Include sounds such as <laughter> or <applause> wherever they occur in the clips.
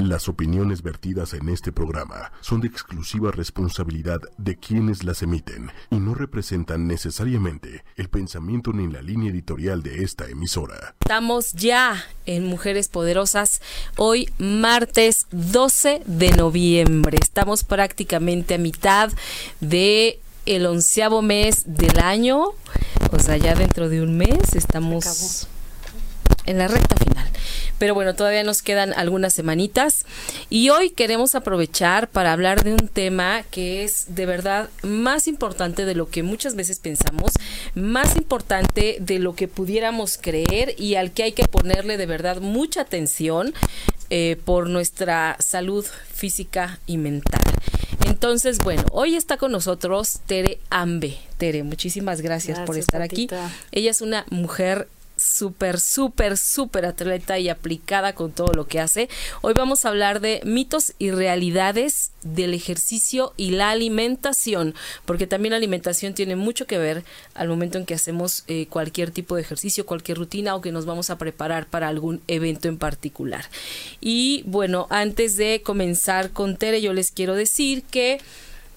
Las opiniones vertidas en este programa son de exclusiva responsabilidad de quienes las emiten y no representan necesariamente el pensamiento ni la línea editorial de esta emisora. Estamos ya en Mujeres Poderosas, hoy martes 12 de noviembre. Estamos prácticamente a mitad de el onceavo mes del año, o sea, ya dentro de un mes estamos en la recta final. Pero bueno, todavía nos quedan algunas semanitas y hoy queremos aprovechar para hablar de un tema que es de verdad más importante de lo que muchas veces pensamos, más importante de lo que pudiéramos creer y al que hay que ponerle de verdad mucha atención eh, por nuestra salud física y mental. Entonces, bueno, hoy está con nosotros Tere Ambe. Tere, muchísimas gracias, por estar aquí. Ella es una mujer súper, súper, súper atleta y aplicada con todo lo que hace. Hoy vamos a hablar de mitos y realidades del ejercicio y la alimentación, porque también la alimentación tiene mucho que ver al momento en que hacemos eh, cualquier tipo de ejercicio, cualquier rutina o que nos vamos a preparar para algún evento en particular. Y bueno, antes de comenzar con Tere, yo les quiero decir que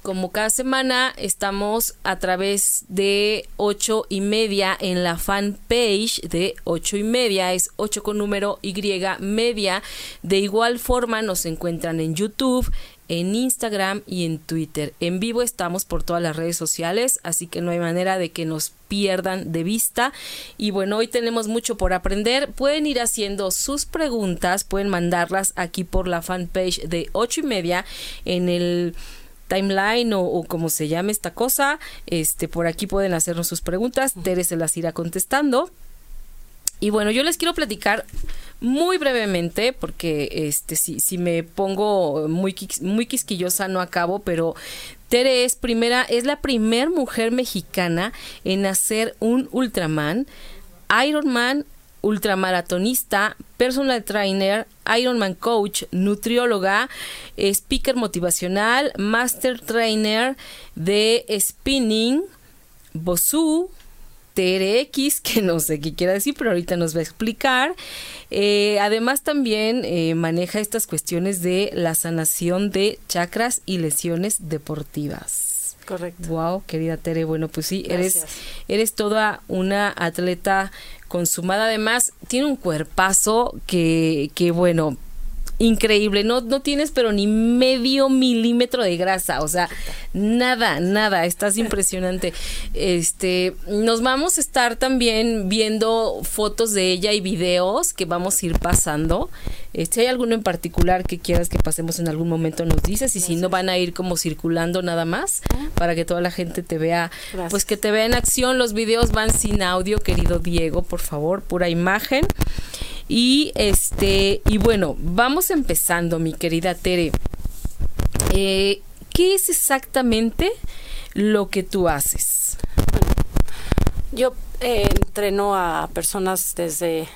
como cada semana estamos a través de ocho y media en la fanpage de ocho y media es ocho con número y media de igual forma nos encuentran en YouTube en Instagram y en Twitter. En vivo estamos por todas las redes sociales, así que no hay manera de que nos pierdan de vista. Y bueno, hoy tenemos mucho por aprender. Pueden ir haciendo sus preguntas, pueden mandarlas aquí por la fanpage de ocho y media en el timeline o, como se llame esta cosa. Este, por aquí pueden hacernos sus preguntas. Tere se las irá contestando. Y bueno, yo les quiero platicar muy brevemente, porque este, si, si me pongo muy, muy quisquillosa no acabo, pero Tere es primera, es la primer mujer mexicana en hacer un Ultraman, Ironman ultramaratonista, personal trainer, Ironman coach, nutrióloga, speaker motivacional, master trainer de spinning, Bosu, TRX, <laughs> que no sé qué quiera decir, pero ahorita nos va a explicar. Eh, además también eh, maneja estas cuestiones de la sanación de chakras y lesiones deportivas. Correcto. Wow, querida Tere, bueno, pues sí, eres eres toda una atleta consumada. Además, tiene un cuerpazo que, que bueno, increíble. No, no tienes pero ni medio milímetro de grasa. O sea, nada, nada. Estás impresionante. Este, nos vamos a estar también viendo fotos de ella y videos que vamos a ir pasando. Si hay alguno en particular que quieras que pasemos en algún momento, nos dices. Y si no, van a ir como circulando nada más para que toda la gente te vea, pues que te vea en acción. Los videos van sin audio, querido Diego, por favor, pura imagen. Y este, y bueno, vamos empezando, mi querida Tere. Eh, ¿Qué es exactamente lo que tú haces? Yo eh, entreno a personas desde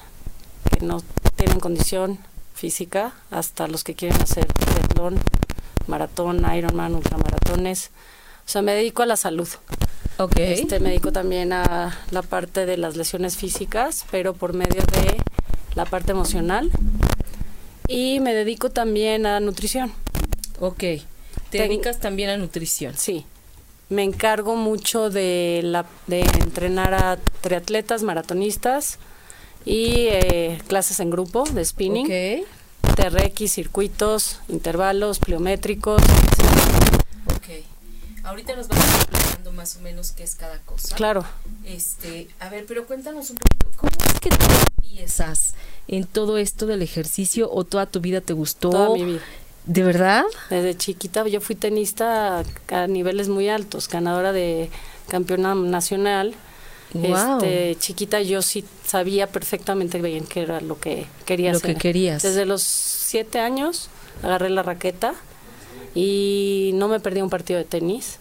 que no tienen condición física hasta los que quieren hacer triatlón, maratón, Ironman, ultramaratones. O sea, me dedico a la salud. Okay. Este, me dedico también a la parte de las lesiones físicas, pero por medio de la parte emocional y me dedico también a nutrición. Ok, te dedicas también a nutrición. Sí, me encargo mucho de, la, de entrenar a triatletas, maratonistas y eh, clases en grupo de spinning. Okay. TRX, circuitos, intervalos, pliométricos. Ok. Ahorita nos vamos más o menos qué es cada cosa. Claro. Este, a ver, pero cuéntanos un poquito, ¿cómo es que tú empiezas en todo esto del ejercicio o toda tu vida te gustó? Toda mi vida. ¿De verdad? Desde chiquita yo fui tenista a, niveles muy altos, ganadora de campeona nacional. Wow. Este, chiquita yo sí sabía perfectamente bien qué era lo que quería lo hacer. que querías. Desde los siete años agarré la raqueta y no me perdí un partido de tenis.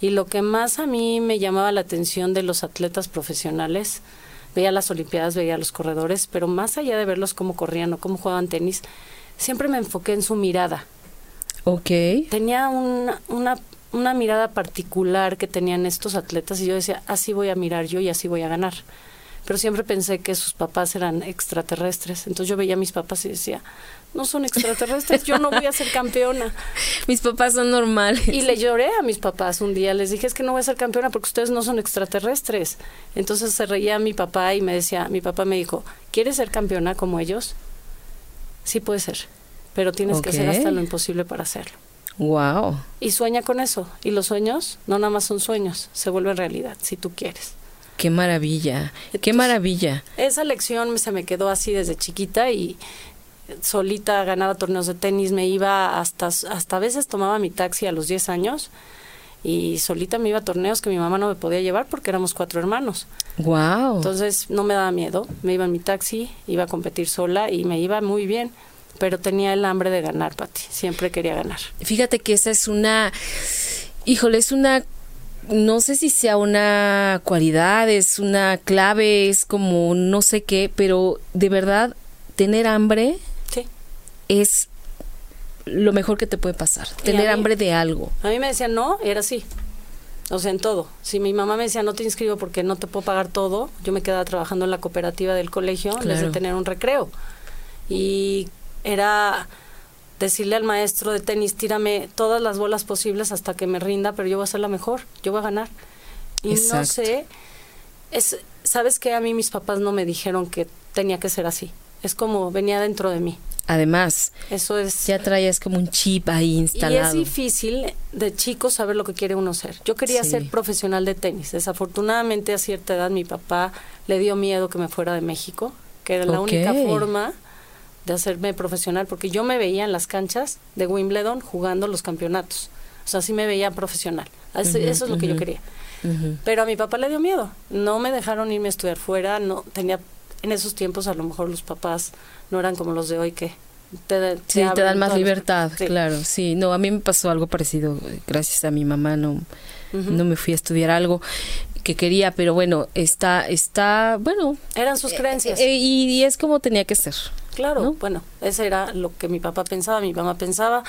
Y lo que más a mí me llamaba la atención de los atletas profesionales veía las Olimpiadas, veía los corredores, pero más allá de verlos cómo corrían o cómo jugaban tenis, siempre me enfoqué en su mirada. Ok. Tenía una, una, una mirada particular que tenían estos atletas y yo decía, así voy a mirar yo y así voy a ganar. Pero siempre pensé que sus papás eran extraterrestres. Entonces yo veía a mis papás y decía, no son extraterrestres, yo no voy a ser campeona. <laughs> mis papás son normales. Y le lloré a mis papás un día, les dije, es que no voy a ser campeona porque ustedes no son extraterrestres. Entonces se reía mi papá y me decía, mi papá me dijo, ¿quieres ser campeona como ellos? Sí puede ser, pero tienes que hacer hasta lo imposible para hacerlo. Wow. Y sueña con eso. Y los sueños no nada más son sueños, se vuelven realidad, si tú quieres. Qué maravilla, qué maravilla. Esa lección se me quedó así desde chiquita y solita ganaba torneos de tenis, me iba hasta, hasta a veces tomaba mi taxi a los 10 años y solita me iba a torneos que mi mamá no me podía llevar porque éramos cuatro hermanos. Wow. Entonces no me daba miedo, me iba en mi taxi, iba a competir sola y me iba muy bien, pero tenía el hambre de ganar, Pati, siempre quería ganar. Fíjate que esa es una, híjole, es una no sé si sea una cualidad, es una clave, es como no sé qué, pero de verdad tener hambre es lo mejor que te puede pasar, tener hambre de algo. A mí me decían no, era así. O sea, en todo. Si mi mamá me decía no te inscribo porque no te puedo pagar todo, yo me quedaba trabajando en la cooperativa del colegio en vez de tener un recreo. Y era decirle al maestro de tenis, tírame todas las bolas posibles hasta que me rinda, pero yo voy a ser la mejor, yo voy a ganar. Y no sé, es, ¿sabes que A mí mis papás no me dijeron que tenía que ser así. Es como venía dentro de mí. Además, eso es ya traías como un chip ahí instalado. Y es difícil de chico saber lo que quiere uno ser. Yo quería ser profesional de tenis. Desafortunadamente a cierta edad mi papá le dio miedo que me fuera de México, que era la única forma de hacerme profesional, porque yo me veía en las canchas de Wimbledon jugando los campeonatos. O sea, sí me veía profesional. Eso, es lo que yo quería. Pero a mi papá le dio miedo. No me dejaron irme a estudiar fuera. No tenía en esos tiempos a lo mejor los papás no eran como los de hoy que te, sí, te dan más libertad, claro. Sí, no, a mí me pasó algo parecido. Gracias a mi mamá no, no me fui a estudiar algo que quería, pero bueno, está, está, bueno. Eran sus creencias. Eh, y, es como tenía que ser. Claro, bueno, ese era lo que mi papá pensaba, mi mamá pensaba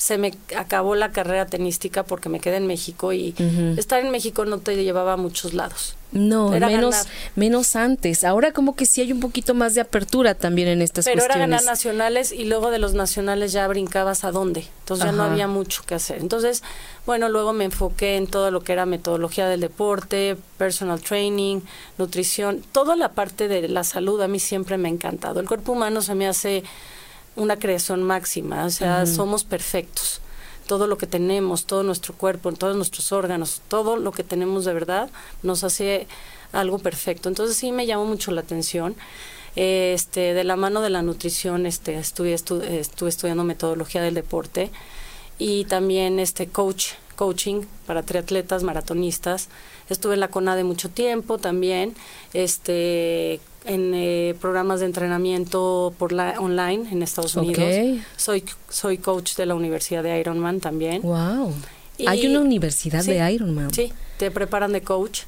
se me acabó la carrera tenística porque me quedé en México y estar en México no te llevaba a muchos lados. No, menos menos antes. Ahora como que sí hay un poquito más de apertura también en estas Pero cuestiones. Pero era ganar nacionales y luego de los nacionales ya brincabas a dónde. Entonces ya no había mucho que hacer. Entonces, bueno, luego me enfoqué en todo lo que era metodología del deporte, personal training, nutrición, toda la parte de la salud a mí siempre me ha encantado. El cuerpo humano se me hace una creación máxima, o sea, somos perfectos. Todo lo que tenemos, todo nuestro cuerpo, todos nuestros órganos, todo lo que tenemos de verdad nos hace algo perfecto. Entonces sí me llamó mucho la atención. Este, de la mano de la nutrición, este, estuve, estuve estudiando metodología del deporte y también este coach, coaching para triatletas, maratonistas. Estuve en la CONADE mucho tiempo también, este, en eh, programas de entrenamiento por la online en Estados Unidos. Soy soy coach de la Universidad de Ironman también. Wow. Hay una universidad de Ironman. Sí, te preparan de coach.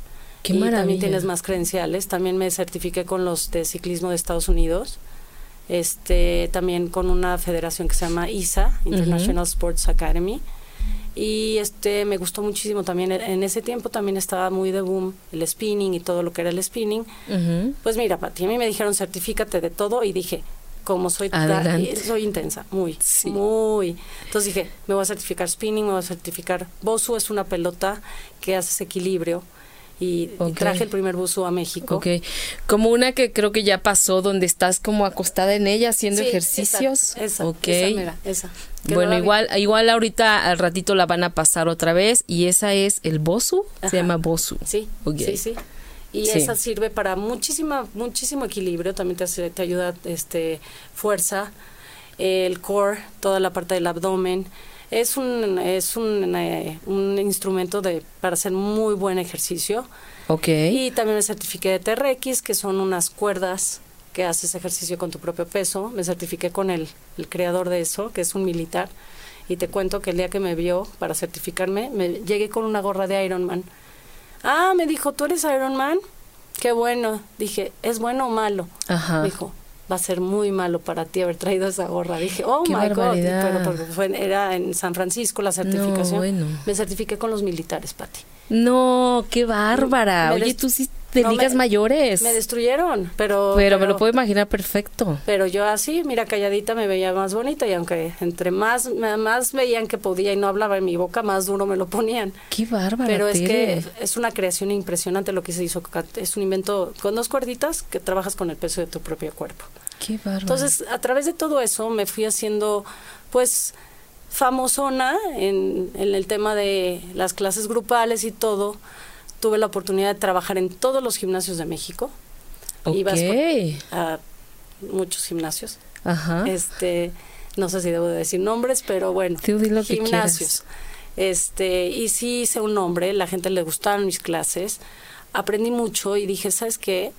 Qué y también tienes más credenciales. También me certifiqué con los de ciclismo de Estados Unidos. Este, también con una federación que se llama ISA, International Sports Academy y este me gustó muchísimo también en ese tiempo también estaba muy de boom el spinning y todo lo que era el spinning. Pues mira Pati a mí me dijeron certifícate de todo y dije como soy soy intensa muy muy. Entonces dije me voy a certificar spinning me voy a certificar Bosu es una pelota que hace equilibrio y, traje el primer buzo a México. Ok, como una que creo que ya pasó, donde estás como acostada en ella haciendo ejercicios. Esa, esa, esa. Bueno, igual, igual ahorita al ratito la van a pasar otra vez y esa es el Bosu, se llama Bosu. Sí, sí, sí. Y esa sirve para muchísima, muchísimo equilibrio, también te, hace, te ayuda este fuerza, el core, toda la parte del abdomen. Es un, es un, eh, un instrumento de, para hacer muy buen ejercicio. Ok. Y también me certifiqué de TRX, que son unas cuerdas que haces ejercicio con tu propio peso. Me certifiqué con el, el creador de eso, que es un militar. Y te cuento que el día que me vio para certificarme, me llegué con una gorra de Iron Man. Ah, me dijo, ¿tú eres Iron Man? Qué bueno. Dije, ¿es bueno o malo? Ajá. dijo, va a ser muy malo para ti haber traído esa gorra. Dije, oh my God. Pero porque fue, era en San Francisco la certificación. Me certifiqué con los militares, Pati. No, qué bárbara. Oye, tú sí de No, ligas me- mayores. Me destruyeron, pero... pero, me lo puedo imaginar perfecto. Pero yo así, mira, calladita me veía más bonita y aunque entre más, más veían que podía y no hablaba en mi boca, más duro me lo ponían. Qué bárbara. Pero es que es una creación impresionante lo que se hizo. Es un invento con dos cuerditas que trabajas con el peso de tu propio cuerpo. Qué bárbara. Entonces, a través de todo eso me fui haciendo, pues, famosona en, en el tema de las clases grupales y todo. Tuve la oportunidad de trabajar en todos los gimnasios de México. Ibas Ok. por- a muchos gimnasios. Ajá. Este, no sé si debo de decir nombres, pero bueno, Tú di lo que gimnasios. Este, y sí hice un nombre, la gente le gustaron mis clases, aprendí mucho y dije, ¿sabes qué?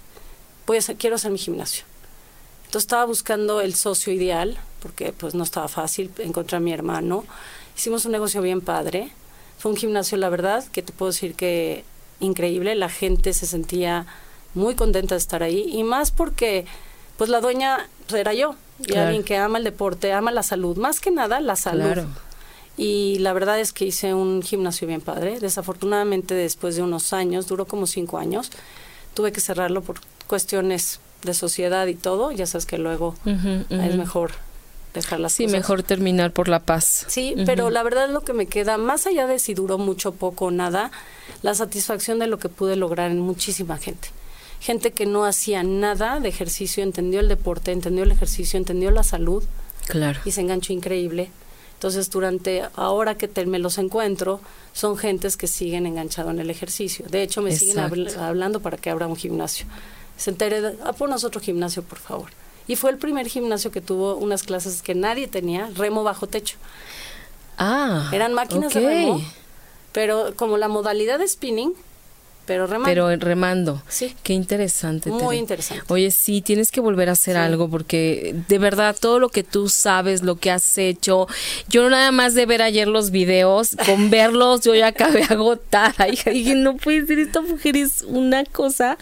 Voy a hacer- quiero hacer mi gimnasio. Entonces estaba buscando el socio ideal, porque pues no estaba fácil encontrar a mi hermano. Hicimos un negocio bien padre. Fue un gimnasio, la verdad, que te puedo decir que increíble. La gente se sentía muy contenta de estar ahí y más porque pues la dueña era yo y Claro. alguien que ama el deporte, ama la salud, más que nada la salud. Claro. Y la verdad es que hice un gimnasio bien padre. Desafortunadamente, después de unos años, duró como cinco años, tuve que cerrarlo por cuestiones de sociedad y todo. Ya sabes que luego es mejor dejar las Sí, cosas. mejor terminar por la paz. Sí, pero la verdad es lo que me queda, más allá de si duró mucho, poco o nada, la satisfacción de lo que pude lograr en muchísima gente. Gente que no hacía nada de ejercicio, entendió el deporte, entendió el ejercicio, entendió la salud Claro. y se enganchó increíble. Entonces, durante ahora que te- me los encuentro, son gentes que siguen enganchado en el ejercicio. De hecho, me siguen habl- hablando para que abra un gimnasio. Se entere, ah, ponos otro gimnasio, por favor. Y fue el primer gimnasio que tuvo unas clases que nadie tenía, remo bajo techo. Ah. Eran máquinas de remo, pero como la modalidad de spinning, pero remando. Pero remando. Sí. Qué interesante. Muy Tere. interesante. Oye, sí, tienes que volver a hacer Sí. algo porque de verdad todo lo que tú sabes, lo que has hecho, yo nada más de ver ayer los videos, con <laughs> verlos yo ya acabé <laughs> agotada. Hija, dije, no puede ser, esta mujer es una cosa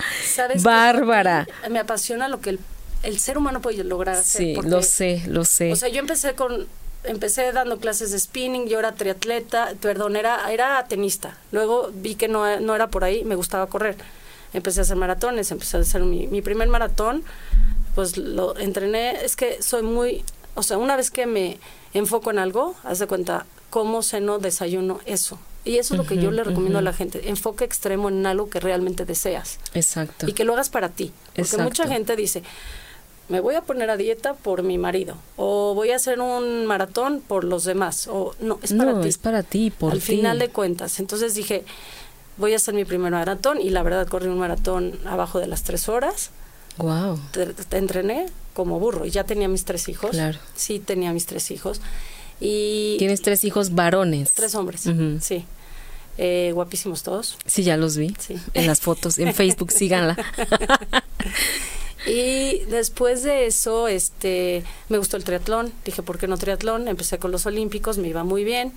bárbara. Me apasiona lo que el, el ser humano puede lograr hacer. Sí, porque- lo sé, lo sé. O sea, yo empecé con empecé dando clases de spinning, yo era triatleta, perdón, era era tenista. Luego vi que no, no era por ahí, me gustaba correr. Empecé a hacer maratones, empecé a hacer mi, mi primer maratón, pues lo entrené, es que soy muy, o sea, una vez que me enfoco en algo, haz de cuenta, como ceno, desayuno, eso. Y eso es lo que yo le recomiendo a la gente, enfoque extremo en algo que realmente deseas Exacto. y que lo hagas para ti. Porque Exacto. mucha gente dice, me voy a poner a dieta por mi marido, o voy a hacer un maratón por los demás, o no, es para no, ti. es para ti, por Al ti. final de cuentas. Entonces dije, voy a hacer mi primer maratón, y la verdad corrí un maratón abajo de las tres horas. Wow. Te, te entrené como burro, y ya tenía mis tres hijos. Claro. Sí, tenía mis tres hijos. Y Tienes tres hijos varones. tres hombres, sí. Eh, guapísimos todos. Sí, ya los vi. Sí. En las fotos, en Facebook, <laughs> síganla. Y después de eso, este, me gustó el triatlón. Dije, ¿por qué no triatlón? Empecé con los Olímpicos, me iba muy bien.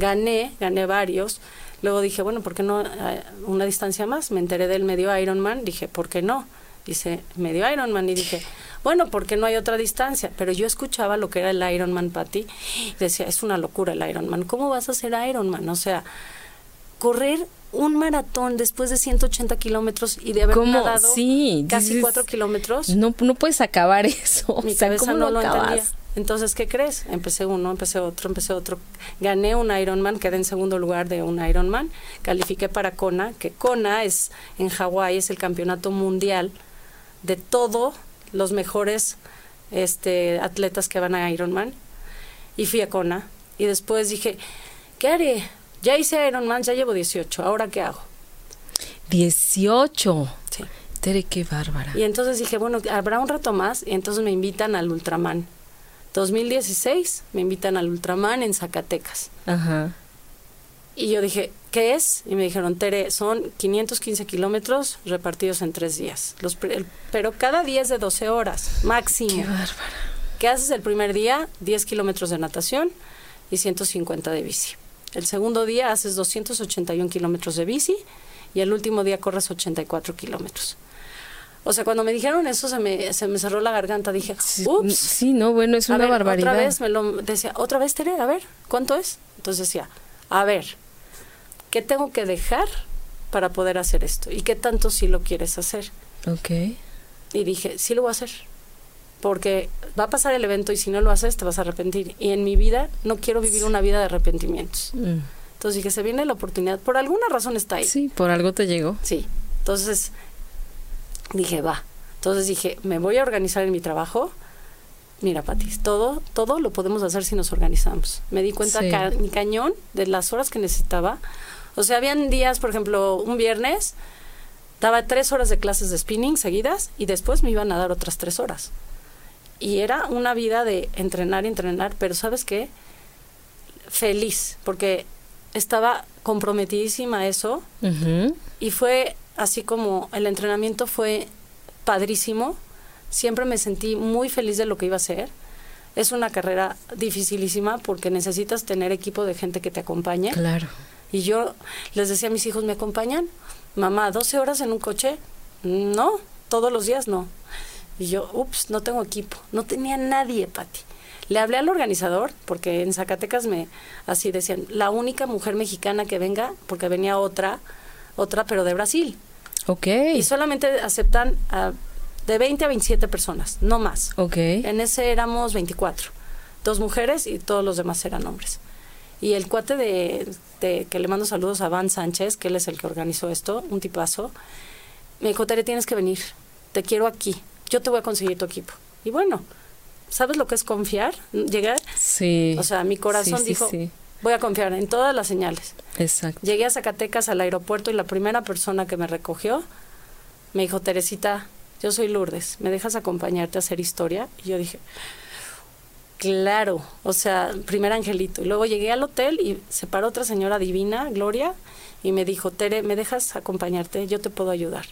Gané, gané varios. Luego dije, bueno, ¿por qué no eh, una distancia más? Me enteré del medio Ironman. Dije, ¿por qué no? Dice, medio Ironman. Y dije, bueno, ¿por qué no hay otra distancia? Pero yo escuchaba lo que era el Ironman, Patti. y Decía, es una locura el Ironman. ¿Cómo vas a hacer Ironman? O sea, correr un maratón después de 180 kilómetros y de haber ¿Cómo? nadado Sí, casi dices, cuatro kilómetros. No, no puedes acabar <laughs> eso. Mi o sea, cabeza ¿cómo no lo lo acabas? entendía. Entonces, ¿qué crees? Empecé uno, empecé otro, empecé otro. Gané un Ironman, quedé en segundo lugar de un Ironman. Califiqué para Kona, que Kona es en Hawái, es el campeonato mundial de todos los mejores este, atletas que van a Ironman. Y fui a Kona. Y después dije, ¿qué haré? Ya hice Ironman, ya llevo 18, ¿ahora qué hago? 18. Sí. Tere, qué bárbara. Y entonces dije, bueno, habrá un rato más, y entonces me invitan al Ultraman. 2016 me invitan al Ultraman en Zacatecas. Ajá. Y yo dije, ¿qué es? Y me dijeron, Tere, son 515 kilómetros repartidos en tres días. Los, el- pero cada día es de 12 horas, Qué máximo. bárbara. ¿Qué haces el primer día? 10 kilómetros de natación y 150 de bici. El segundo día haces 281 kilómetros de bici y el último día corres 84 kilómetros. O sea, cuando me dijeron eso se me, se me cerró la garganta. Dije, ups. Sí, no, bueno, es una ver, barbaridad. Otra vez me lo decía, otra vez Tere, a ver, ¿cuánto es? Entonces decía, a ver, ¿qué tengo que dejar para poder hacer esto? ¿Y qué tanto sí lo quieres hacer? Ok. Y dije, sí lo voy a hacer. Porque va a pasar el evento y si no lo haces te vas a arrepentir. Y en mi vida no quiero vivir una vida de arrepentimientos. Mm. Entonces dije, se viene la oportunidad. Por alguna razón está ahí. Sí, por algo te llegó. Sí. Entonces dije, va. Entonces dije, me voy a organizar en mi trabajo. Mira, Patis, todo, todo lo podemos hacer si nos organizamos. Me di cuenta Sí. ca- mi cañón de las horas que necesitaba. O sea, habían días, por ejemplo, un viernes, daba tres horas de clases de spinning seguidas y después me iban a dar otras tres horas. Y era una vida de entrenar y entrenar, pero ¿sabes qué? Feliz, porque estaba comprometidísima a eso y fue así como el entrenamiento fue padrísimo. Siempre me sentí muy feliz de lo que iba a hacer. Es una carrera dificilísima porque necesitas tener equipo de gente que te acompañe. Claro. Y yo les decía a mis hijos, ¿me acompañan? Mamá, 12 horas en un coche. No, todos los días no. Y yo, ups, no tengo equipo. No tenía nadie, Pati. Le hablé al organizador, porque en Zacatecas me así decían, la única mujer mexicana que venga, porque venía otra, otra, pero de Brasil. Ok. Y solamente aceptan a- de 20 a 27 personas, no más. Ok. En ese éramos 24, dos mujeres y todos los demás eran hombres. Y el cuate de, de- que le mando saludos a Van Sánchez, que él es el que organizó esto, un tipazo, me dijo, Tere, tienes que venir, te quiero aquí, yo te voy a conseguir tu equipo. Y bueno, ¿sabes lo que es confiar? Llegar, Sí. o sea, mi corazón Sí, sí, dijo, sí. voy a confiar en todas las señales. Exacto. Llegué a Zacatecas al aeropuerto y la primera persona que me recogió me dijo, Teresita, yo soy Lourdes, ¿me dejas acompañarte a hacer historia? Y yo dije, claro, o sea, primer angelito. Y luego llegué al hotel y se paró otra señora divina, Gloria, y me dijo, Tere, ¿me dejas acompañarte? Yo te puedo ayudar.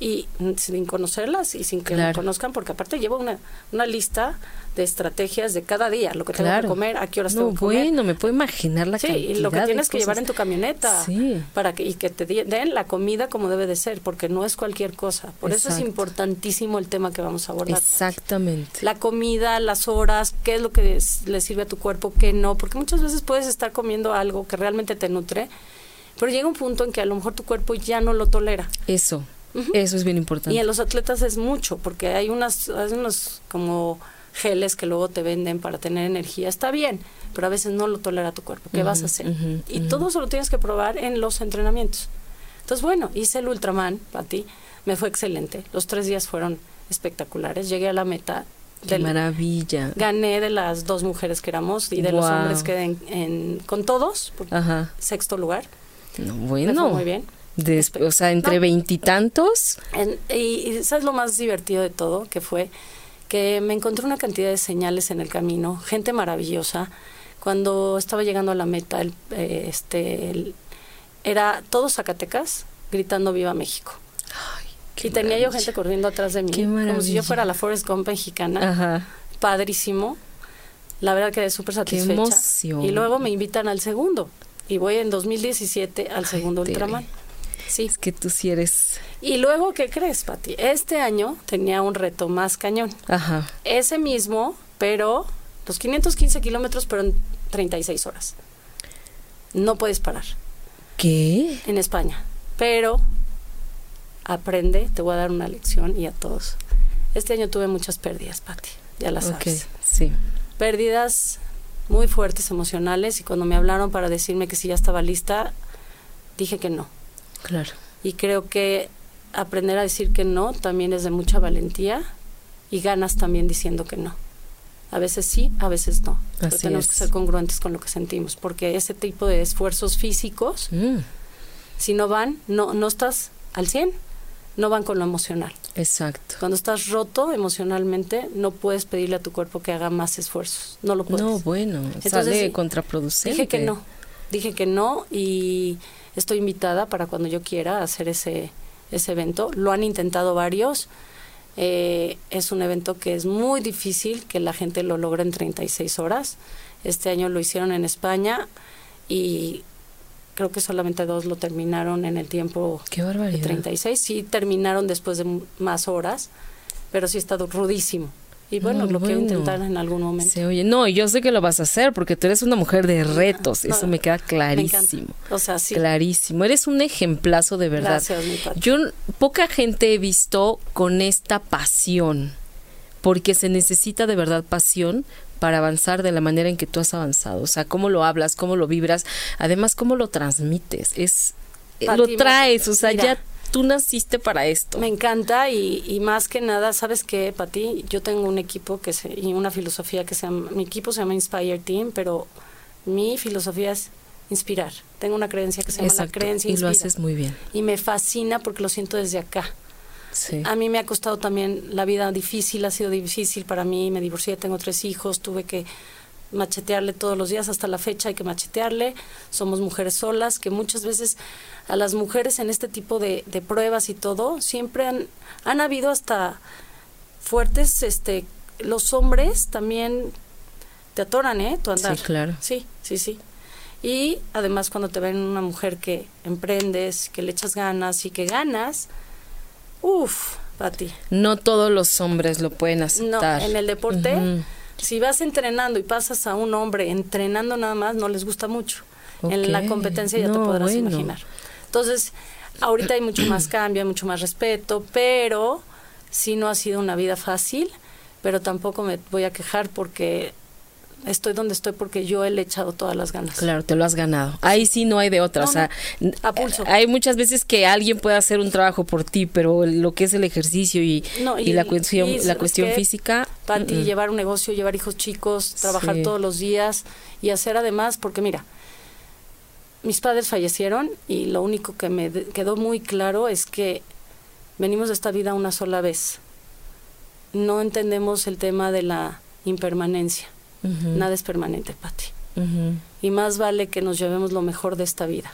Y sin conocerlas y sin que me Claro. conozcan, porque aparte llevo una, una lista de estrategias de cada día, lo que tengo Claro. que comer, a qué horas no, tengo que comer. bueno, me puedo imaginar la Sí, cantidad y lo que tienes que llevar en tu camioneta Sí. para que y que te den la comida como debe de ser, porque no es cualquier cosa. Por eso es importantísimo el tema que vamos a abordar. Exactamente. La comida, las horas, qué es lo que es- le sirve a tu cuerpo, qué no, porque muchas veces puedes estar comiendo algo que realmente te nutre, pero llega un punto en que a lo mejor tu cuerpo ya no lo tolera. Eso. Eso es bien importante. Y en los atletas es mucho, porque hay unas, hay unos como geles que luego te venden para tener energía. Está bien, pero a veces no lo tolera tu cuerpo. ¿Qué vas a hacer? ujú, y ujú. todo eso lo tienes que probar en los entrenamientos. Entonces, bueno, hice el Ultraman, Pati, me fue excelente. Los tres días fueron espectaculares. Llegué a la meta. Qué maravilla. gané de las dos mujeres que éramos y de los Guau. hombres quedé en, en- con todos, Ajá. sexto lugar. No, Me bueno. fue muy bien. Espe- o sea, entre No. veintitantos. En- y, y ¿sabes lo más divertido de todo? Que fue que me encontré una cantidad de señales en el camino, gente maravillosa. Cuando estaba llegando a la meta, el, eh, este, el- era todos Zacatecas gritando Viva México. qué y tenía yo gente corriendo atrás de mí, como si yo fuera la Forrest Gump mexicana. Ajá. Padrísimo. La verdad quedé súper satisfecha. emoción. Y luego me invitan al segundo. Y voy en 2017 al segundo Tere. Sí. Es que tú sí eres. Y luego, ¿qué crees, Pati? Este año tenía un reto más cañón. Ajá. Ese mismo, pero los 515 kilómetros, pero en 36 horas. No puedes parar ¿Qué? en España. Pero aprende, te voy a dar una lección y a todos. Este año tuve muchas pérdidas, Pati, ya las Ok, sabes. sí. Pérdidas muy fuertes emocionales y cuando me hablaron para decirme que si ya estaba lista, dije que no. Claro. Y creo que aprender a decir que no también es de mucha valentía y ganas también diciendo que no. A veces sí, a veces no. Pero Así tenemos es. que ser congruentes con lo que sentimos, porque ese tipo de esfuerzos físicos, Mm, si no van, no, no estás al 100, no van con lo emocional. exacto. Cuando estás roto emocionalmente, no puedes pedirle a tu cuerpo que haga más esfuerzos. No lo puedes. No, bueno, Entonces, sale sí, contraproducente. Dije que no. Dije que no y estoy invitada para cuando yo quiera hacer ese, ese evento. Lo han intentado varios. Eh, es un evento que es muy difícil que la gente lo logre en 36 horas. Este año lo hicieron en España y creo que solamente dos lo terminaron en el tiempo Qué de barbaridad. 36. Sí terminaron después de más horas, pero sí ha estado rudísimo. Y bueno, lo quiero intentar en algún momento. Sí, oye, no, yo sé que lo vas a hacer porque tú eres una mujer de retos, eso me queda clarísimo. o sea, sí. Clarísimo, eres un ejemplazo de verdad. Gracias, mi yo poca gente he visto con esta pasión, porque se necesita de verdad pasión para avanzar de la manera en que tú has avanzado, o sea, cómo lo hablas, cómo lo vibras, además cómo lo transmites, es lo traes, o sea, ya tú naciste para esto. Me encanta y, más que nada, ¿sabes qué, Pati? Yo tengo un equipo que se, y una filosofía que se llama, mi equipo se llama Inspire Team, pero mi filosofía es inspirar. Tengo una creencia que se llama la creencia Y lo haces muy bien. Y me fascina porque lo siento desde acá. Sí. A mí me ha costado también la vida difícil, ha sido difícil para mí, me divorcié, tengo tres hijos, tuve que machetearle todos los días hasta la fecha hay que machetearle. Somos mujeres solas que muchas veces a las mujeres en este tipo de, pruebas y todo siempre han han habido hasta fuertes este los hombres también te atoran eh tu andar. sí claro. Sí sí sí. Y además cuando te ven una mujer que emprendes que le echas ganas y que ganas uff Pati. No todos los hombres lo pueden aceptar. No, en el deporte si vas entrenando y pasas a un hombre entrenando nada más, no les gusta mucho. En la competencia ya te podrás imaginar. Entonces, ahorita hay mucho más cambio, hay mucho más respeto, pero sí no ha sido una vida fácil, pero tampoco me voy a quejar porque estoy donde estoy porque yo he echado todas las ganas. Claro, te lo has ganado. Ahí sí no hay de otra. o sea, hay muchas veces que alguien puede hacer un trabajo por ti, pero lo que es el ejercicio y, y, la cuestión, la cuestión física. Para ti, llevar un negocio, llevar hijos chicos, trabajar todos los días y hacer además, porque mira, mis padres fallecieron y lo único que me quedó muy claro es que venimos de esta vida una sola vez. No entendemos el tema de la impermanencia Nada es permanente, Pati. Y más vale que nos llevemos lo mejor de esta vida.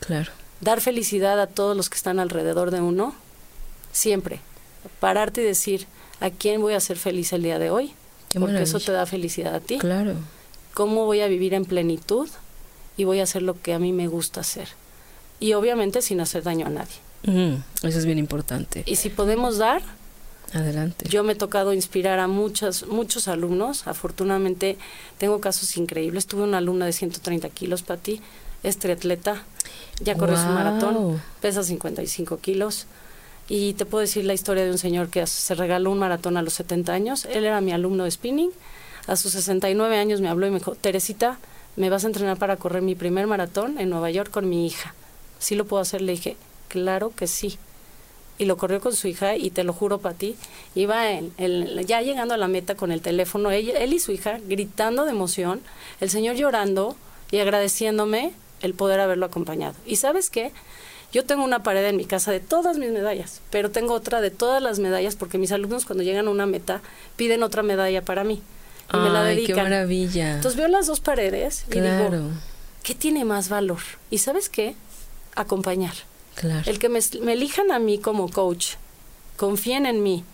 Claro. Dar felicidad a todos los que están alrededor de uno, siempre. Pararte y decir, ¿a quién voy a hacer feliz el día de hoy? Porque eso te da felicidad a ti. Claro. ¿Cómo voy a vivir en plenitud? Y voy a hacer lo que a mí me gusta hacer. Y obviamente sin hacer daño a nadie. Eso es bien importante. Y si podemos dar, Adelante. Yo me he tocado inspirar a muchos, muchos alumnos. Afortunadamente tengo casos increíbles. Tuve una alumna de 130 kilos, Pati, es triatleta, ya corrió su maratón, pesa 55 kilos. Y te puedo decir la historia de un señor que se regaló un maratón a los 70 años. Él era mi alumno de spinning. A sus 69 años me habló y me dijo, Teresita, me vas a entrenar para correr mi primer maratón en Nueva York con mi hija. ¿Sí lo puedo hacer? Le dije, claro que sí y lo corrió con su hija y te lo juro para ti, iba en, ya llegando a la meta con el teléfono, él, él y su hija gritando de emoción, el señor llorando y agradeciéndome el poder haberlo acompañado. ¿Y sabes qué? Yo tengo una pared en mi casa de todas mis medallas, pero tengo otra de todas las medallas porque mis alumnos cuando llegan a una meta piden otra medalla para mí y me la dedican. qué maravilla. Entonces veo las dos paredes y digo, ¿qué tiene más valor? ¿Y sabes qué? Acompañar. El que me, elijan a mí como coach, confíen en mí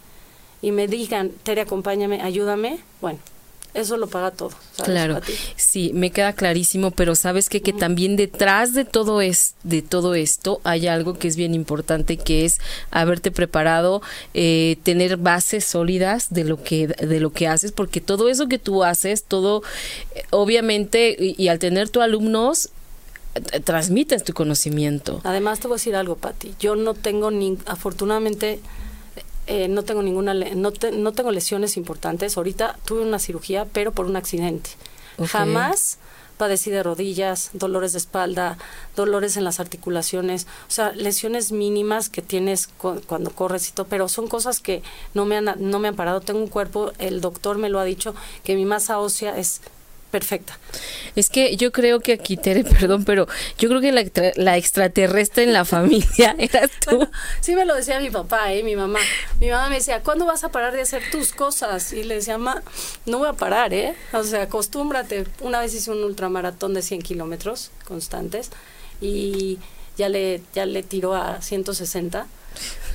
y me digan, Tere, acompáñame, ayúdame, bueno, eso lo paga todo. Claro, sí, me queda clarísimo, pero sabes que, que también detrás de todo, es, de todo esto hay algo que es bien importante, que es haberte preparado, eh, tener bases sólidas de lo que de lo que haces, porque todo eso que tú haces, todo, eh, obviamente, y, y al tener tus alumnos, transmites tu conocimiento. Además te voy a decir algo, Patti. Yo no tengo ni, afortunadamente, eh, no tengo ninguna, no, no tengo lesiones importantes. Ahorita tuve una cirugía, pero por un accidente. Jamás padecí de rodillas, dolores de espalda, dolores en las articulaciones, o sea, lesiones mínimas que tienes cuando corres y todo, pero son cosas que no me han no me han parado. Tengo un cuerpo, el doctor me lo ha dicho que mi masa ósea es perfecta. Es que yo creo que aquí, Tere, <laughs> perdón, pero yo creo que la, la extraterrestre en la familia <laughs> eras tú. sí me lo decía mi papá, ¿eh? mi mamá. Mi mamá me decía, ¿cuándo vas a parar de hacer tus cosas? Y le decía, mamá, no voy a parar, ¿eh? O sea, acostúmbrate. Una vez hice un ultramaratón de 100 kilómetros constantes y ya le, ya le tiró a 160.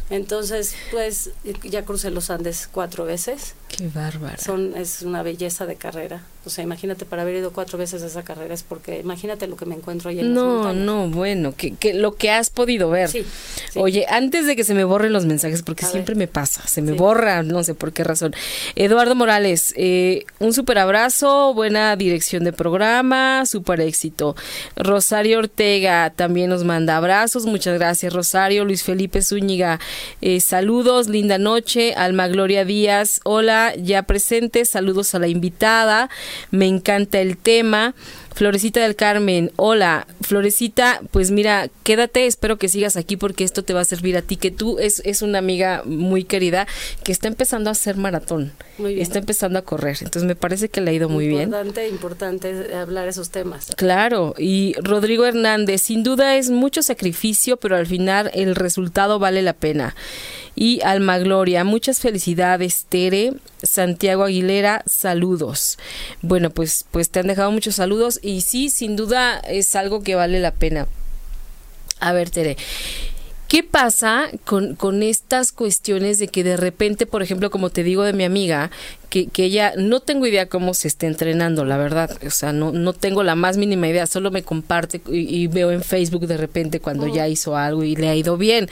Entonces, pues ya crucé los Andes cuatro veces Qué bárbara. Son, es una belleza de carrera. O sea, imagínate, para haber ido cuatro veces a esa carrera es porque imagínate lo que me encuentro ahí en No, las no, bueno, que, que lo que has podido ver. Sí, sí. Oye, antes de que se me borren los mensajes, porque A siempre ver. me pasa, se me Sí. borra, no sé por qué razón. Eduardo Morales, eh, un super abrazo, buena dirección de programa, super éxito. Rosario Ortega también nos manda abrazos, muchas gracias Rosario. Luis Felipe Zúñiga, eh, saludos, linda noche. Alma Gloria Díaz, hola, ya presente, saludos a la invitada, me encanta el tema. Florecita del Carmen, hola, Florecita, pues mira, quédate, espero que sigas aquí porque esto te va a servir a ti, que tú es, es una amiga muy querida que está empezando a hacer maratón, Muy bien. está empezando a correr, entonces me parece que le ha ido muy bien. Importante, importante hablar esos temas. Claro, y Rodrigo Hernández, sin duda es mucho sacrificio, pero al final el resultado vale la pena. Y Alma Gloria, muchas felicidades, Tere. Santiago Aguilera, saludos. Bueno, pues, pues te han dejado muchos saludos y sí, sin duda es algo que vale la pena. A ver, Tere. ¿Qué pasa con, con estas cuestiones de que de repente, por ejemplo, como te digo de mi amiga, que, que ella no tengo idea cómo se está entrenando, la verdad, o sea, no, no tengo la más mínima idea, solo me comparte y, y veo en Facebook de repente cuando ya hizo algo y le ha ido bien.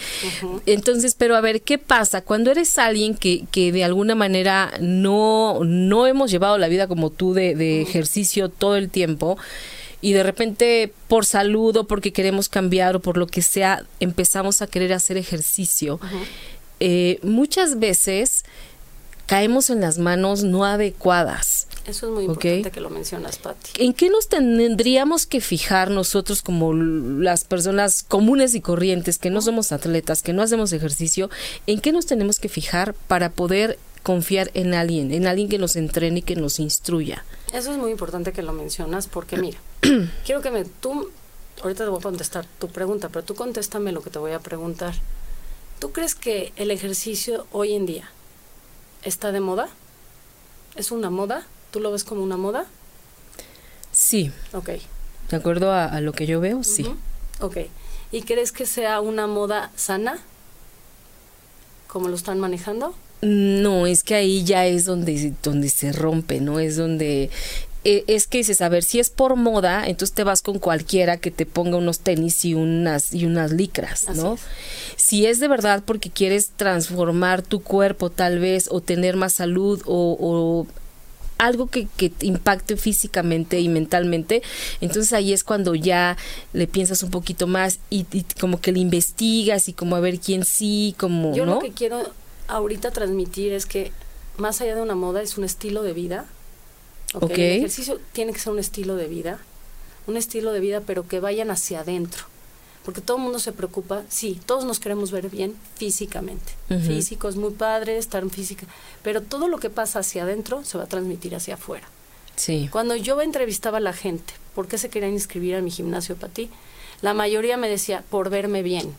Entonces, pero a ver, ¿qué pasa? Cuando eres alguien que, que de alguna manera no, no hemos llevado la vida como tú de, de ejercicio todo el tiempo, y de repente por salud o porque queremos cambiar o por lo que sea empezamos a querer hacer ejercicio, eh, muchas veces caemos en las manos no adecuadas. Eso es muy importante que lo mencionas, Patti. ¿En qué nos tendríamos que fijar nosotros como las personas comunes y corrientes que no somos atletas, que no hacemos ejercicio? ¿En qué nos tenemos que fijar para poder confiar en alguien, en alguien que nos entrene y que nos instruya? Eso es muy importante que lo mencionas porque mira, <clears throat> quiero que me tú ahorita te voy a contestar tu pregunta, pero tú contéstame lo que te voy a preguntar. ¿Tú crees que el ejercicio hoy en día está de moda? ¿Es una moda? ¿Tú lo ves como una moda? Sí, Ok. de acuerdo a, a lo que yo veo, sí. Ok. ¿Y crees que sea una moda sana? ¿Como lo están manejando? No, es que ahí ya es donde, donde se rompe, ¿no? Es donde... eh, Es que dices, a ver, si es por moda, entonces te vas con cualquiera que te ponga unos tenis y unas, y unas licras, ¿no? es. Si es de verdad porque quieres transformar tu cuerpo tal vez, o tener más salud, o, o algo que, que te impacte físicamente y mentalmente, entonces ahí es cuando ya le piensas un poquito más y, y como que le investigas y como a ver quién sí, como, Yo ¿no? lo que quiero ahorita transmitir es que más allá de una moda es un estilo de vida. ¿ok? Ok. El ejercicio tiene que ser un estilo de vida, un estilo de vida, pero que vayan hacia adentro. Porque todo el mundo se preocupa, sí, todos nos queremos ver bien físicamente. Ujú. Físico es muy padre, estar en física, pero todo lo que pasa hacia adentro se va a transmitir hacia afuera. Sí. Cuando yo entrevistaba a la gente, ¿por qué se querían inscribir a mi gimnasio para ti? La mayoría me decía, por verme bien.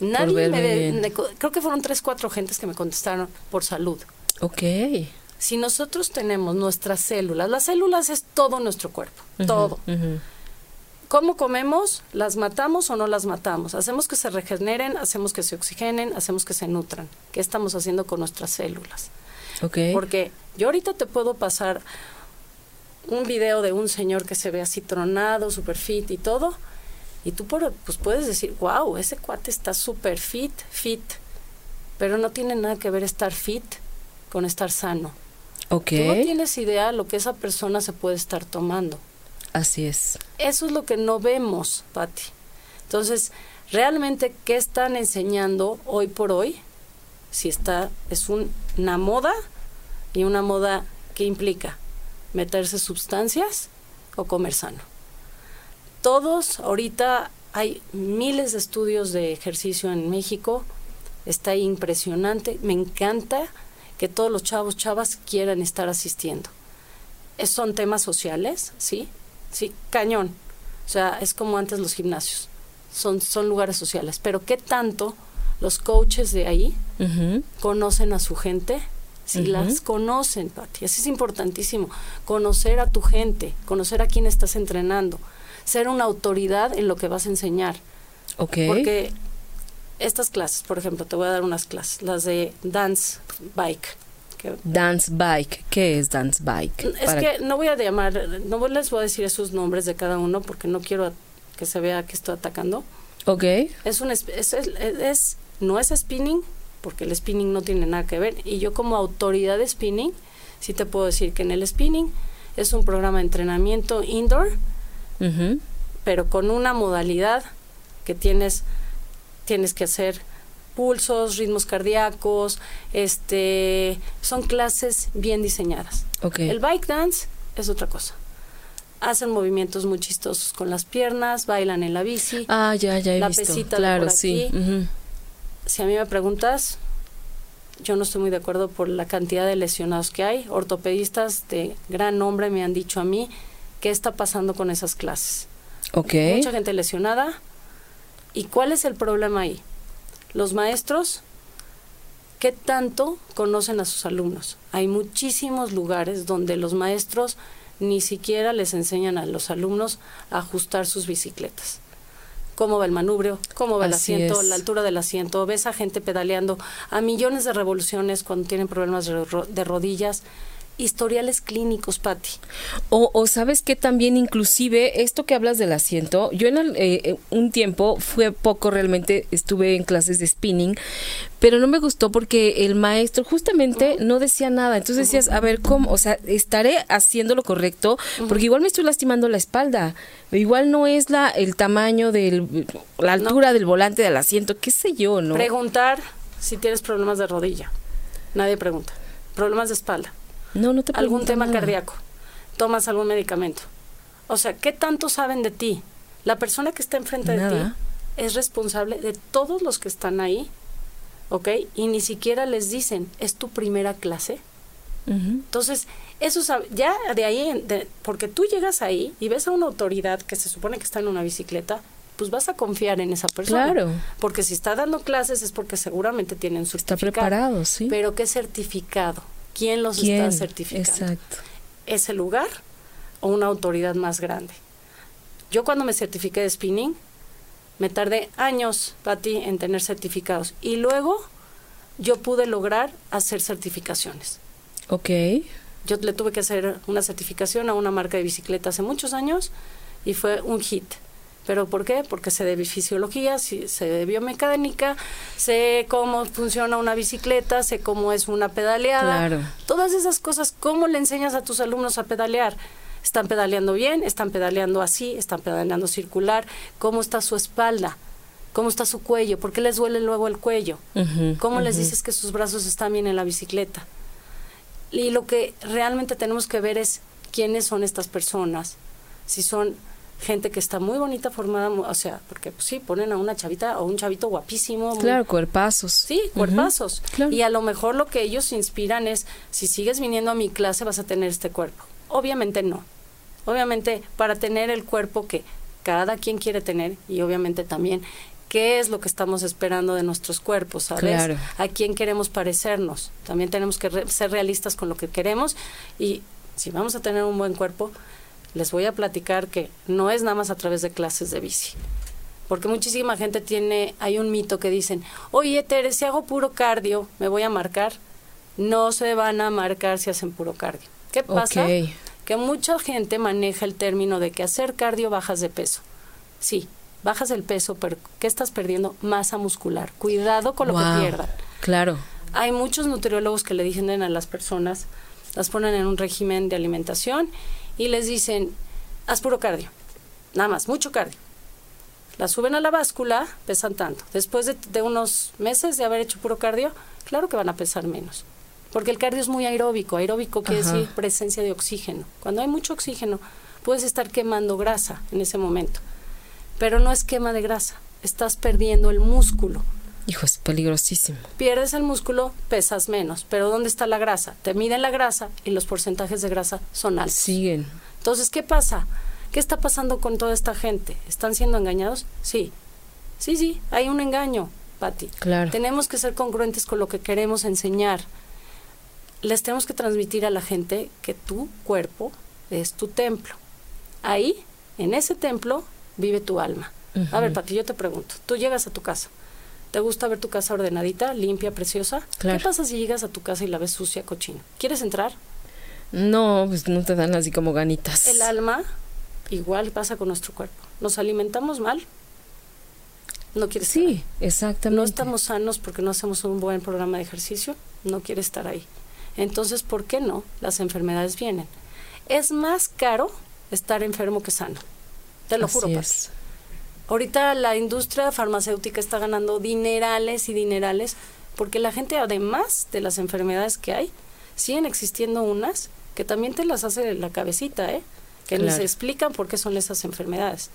Nadie me, de- creo que fueron tres, cuatro gentes que me contestaron por salud. Ok. Si nosotros tenemos nuestras células, las células es todo nuestro cuerpo, todo. ¿Cómo comemos? ¿Las matamos o no las matamos? Hacemos que se regeneren, hacemos que se oxigenen, hacemos que se nutran. ¿Qué estamos haciendo con nuestras células? Ok. Porque yo ahorita te puedo pasar un video de un señor que se ve así tronado, super fit y todo, y tú por- pues puedes decir, wow, ese cuate está super fit, fit, pero no tiene nada que ver estar fit con estar sano. ok. Tú no tienes idea lo que esa persona se puede estar tomando. Así es. Eso es lo que no vemos, Patti. Entonces, realmente, ¿qué están enseñando hoy por hoy? Si está, es un- una moda y una moda que implica meterse sustancias o comer sano. Todos, ahorita hay miles de estudios de ejercicio en México, está impresionante, me encanta que todos los chavos, chavas quieran estar asistiendo. Es- son temas sociales, ¿sí? Sí, cañón. O sea, es como antes los gimnasios. Son, son lugares sociales. Pero ¿qué tanto los coaches de ahí conocen a su gente? Si las conocen, Pati. Eso es importantísimo. Conocer a tu gente, conocer a quién estás entrenando. Ser una autoridad en lo que vas a enseñar. Ok. Porque estas clases, por ejemplo, te voy a dar unas clases, las de dance bike, Dance Bike, ¿qué es Dance Bike? Es que no voy a llamar, no les voy a decir esos nombres de cada uno porque no quiero que se vea que estoy atacando. Ok. Es un, es, es, no es spinning, porque el spinning no tiene nada que ver. Y yo como autoridad de spinning, sí te puedo decir que en el spinning es un programa de entrenamiento indoor, pero con una modalidad que tienes, tienes que hacer pulsos, ritmos cardíacos, este, son clases bien diseñadas. El bike dance es otra cosa. Hacen movimientos muy chistosos con las piernas, bailan en la bici. Ah, ya, ya he la visto. pesita claro, sí. Si a mí me preguntas, yo no estoy muy de acuerdo por la cantidad de lesionados que hay. Ortopedistas de gran nombre me han dicho a mí qué está pasando con esas clases. Okay. Mucha gente lesionada. ¿Y cuál es el problema ahí? Los maestros, ¿qué tanto conocen a sus alumnos? Hay muchísimos lugares donde los maestros ni siquiera les enseñan a los alumnos a ajustar sus bicicletas. Cómo va el manubrio, cómo va el asiento, la altura del asiento, ves a gente pedaleando a millones de revoluciones cuando tienen problemas de rodillas historiales clínicos, Patti. O, o, sabes que también inclusive esto que hablas del asiento, yo en eh, eh, un tiempo fue poco realmente, estuve en clases de spinning, pero no me gustó porque el maestro justamente no decía nada. Entonces decías, a ver, ¿cómo? O sea, estaré haciendo lo correcto porque igual me estoy lastimando la espalda. Igual no es la el tamaño del la altura del volante del asiento, qué sé yo, ¿no? Preguntar si tienes problemas de rodilla. Nadie pregunta. Problemas de espalda no, no te Algún tema cardíaco. Tomas algún medicamento. O sea, ¿qué tanto saben de ti? La persona que está enfrente de ti es responsable de todos los que están ahí, ¿ok? Y ni siquiera les dicen, ¿es tu primera clase? Entonces, eso ya de ahí, porque tú llegas ahí y ves a una autoridad que se supone que está en una bicicleta, pues vas a confiar en esa persona. Claro. Porque si está dando clases es porque seguramente tienen su Está preparado, sí. Pero ¿qué certificado? Quién los está certificando. Exacto. ¿Ese lugar o una autoridad más grande? Yo cuando me certifiqué de spinning, me tardé años, Pati, en tener certificados. Y luego yo pude lograr hacer certificaciones. Ok. Yo le tuve que hacer una certificación a una marca de bicicleta hace muchos años y fue un hit. ¿Pero por qué? Porque sé de fisiología, sé de biomecánica, sé cómo funciona una bicicleta, sé cómo es una pedaleada. Claro. Todas esas cosas, ¿cómo le enseñas a tus alumnos a pedalear? ¿Están pedaleando bien? ¿Están pedaleando así? ¿Están pedaleando circular? ¿Cómo está su espalda? ¿Cómo está su cuello? ¿Por qué les duele luego el cuello? ¿Cómo les dices que sus brazos están bien en la bicicleta? Y lo que realmente tenemos que ver es quiénes son estas personas. Si son gente que está muy bonita formada, o sea, porque pues, sí, ponen a una chavita o un chavito guapísimo. Claro, cuerpazos. Sí, cuerpazos. Y a lo mejor lo que ellos inspiran es, si sigues viniendo a mi clase vas a tener este cuerpo. Obviamente no. Obviamente para tener el cuerpo que cada quien quiere tener y obviamente también qué es lo que estamos esperando de nuestros cuerpos, ¿sabes? A quién queremos parecernos. También tenemos que ser realistas con lo que queremos y si vamos a tener un buen cuerpo, les voy a platicar que no es nada más a través de clases de bici. Porque muchísima gente tiene, hay un mito que dicen, oye Tere, si hago puro cardio, ¿me voy a marcar? No se van a marcar si hacen puro cardio. ¿Qué pasa? Que mucha gente maneja el término de que hacer cardio bajas de peso. Sí, bajas el peso, pero ¿qué estás perdiendo? Masa muscular. Cuidado con lo que pierdan. Claro. Hay muchos nutriólogos que le dicen a las personas, las ponen en un régimen de alimentación y les dicen, haz puro cardio, nada más, mucho cardio. La suben a la báscula, pesan tanto. Después de, unos meses de haber hecho puro cardio, claro que van a pesar menos. Porque el cardio es muy aeróbico. Aeróbico quiere decir presencia de oxígeno. Cuando hay mucho oxígeno, puedes estar quemando grasa en ese momento. Pero no es quema de grasa, estás perdiendo el músculo. Hijo, es peligrosísimo. Pierdes el músculo, pesas menos. Pero ¿dónde está la grasa? Te miden la grasa y los porcentajes de grasa son altos. Siguen. Entonces, ¿qué pasa? ¿Qué está pasando con toda esta gente? ¿Están siendo engañados? Sí. Sí, sí, hay un engaño, Patti. Claro. Tenemos que ser congruentes con lo que queremos enseñar. Les tenemos que transmitir a la gente que tu cuerpo es tu templo. Ahí, en ese templo, vive tu alma. A ver, Pati, yo te pregunto, tú llegas a tu casa ¿Te gusta ver tu casa ordenadita, limpia, preciosa? Claro. ¿Qué pasa si llegas a tu casa y la ves sucia, cochina? ¿Quieres entrar? No, pues no te dan así como ganitas. El alma igual pasa con nuestro cuerpo. Nos alimentamos mal. No quieres estar Sí, ahí. exactamente. No estamos sanos porque no hacemos un buen programa de ejercicio. No quiere estar ahí. Entonces, ¿por qué no? Las enfermedades vienen. Es más caro estar enfermo que sano. Te lo Así juro, Pati. es. Ahorita la industria farmacéutica está ganando dinerales y dinerales porque la gente, además de las enfermedades que hay, siguen existiendo unas que también te las hace la cabecita, ¿eh? Que Claro. se explican por qué son esas enfermedades.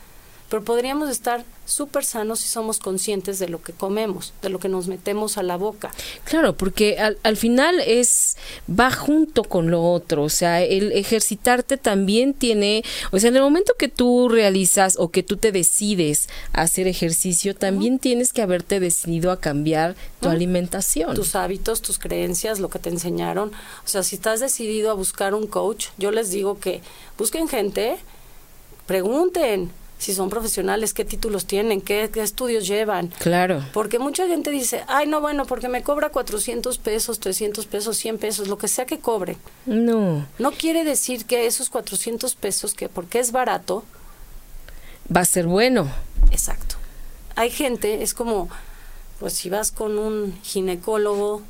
Pero podríamos estar súper sanos si somos conscientes de lo que comemos, de lo que nos metemos a la boca. Claro, porque al, al final es va junto con lo otro, o sea, el ejercitarte también tiene, o sea, en el momento que tú realizas o que tú te decides a hacer ejercicio, también tienes que haberte decidido a cambiar tu alimentación. tus hábitos, tus creencias, lo que te enseñaron. O sea, si estás decidido a buscar un coach, yo les digo que busquen gente, pregunten si son profesionales, qué títulos tienen, qué, qué estudios llevan. Claro. Porque mucha gente dice, ay, no, bueno, porque me cobra 400 pesos, 300 pesos, 100 pesos, lo que sea que cobre. No, No quiere decir que esos 400 pesos, que porque es barato, va a ser bueno. Exacto. Hay gente, es como, pues si vas con un ginecólogo,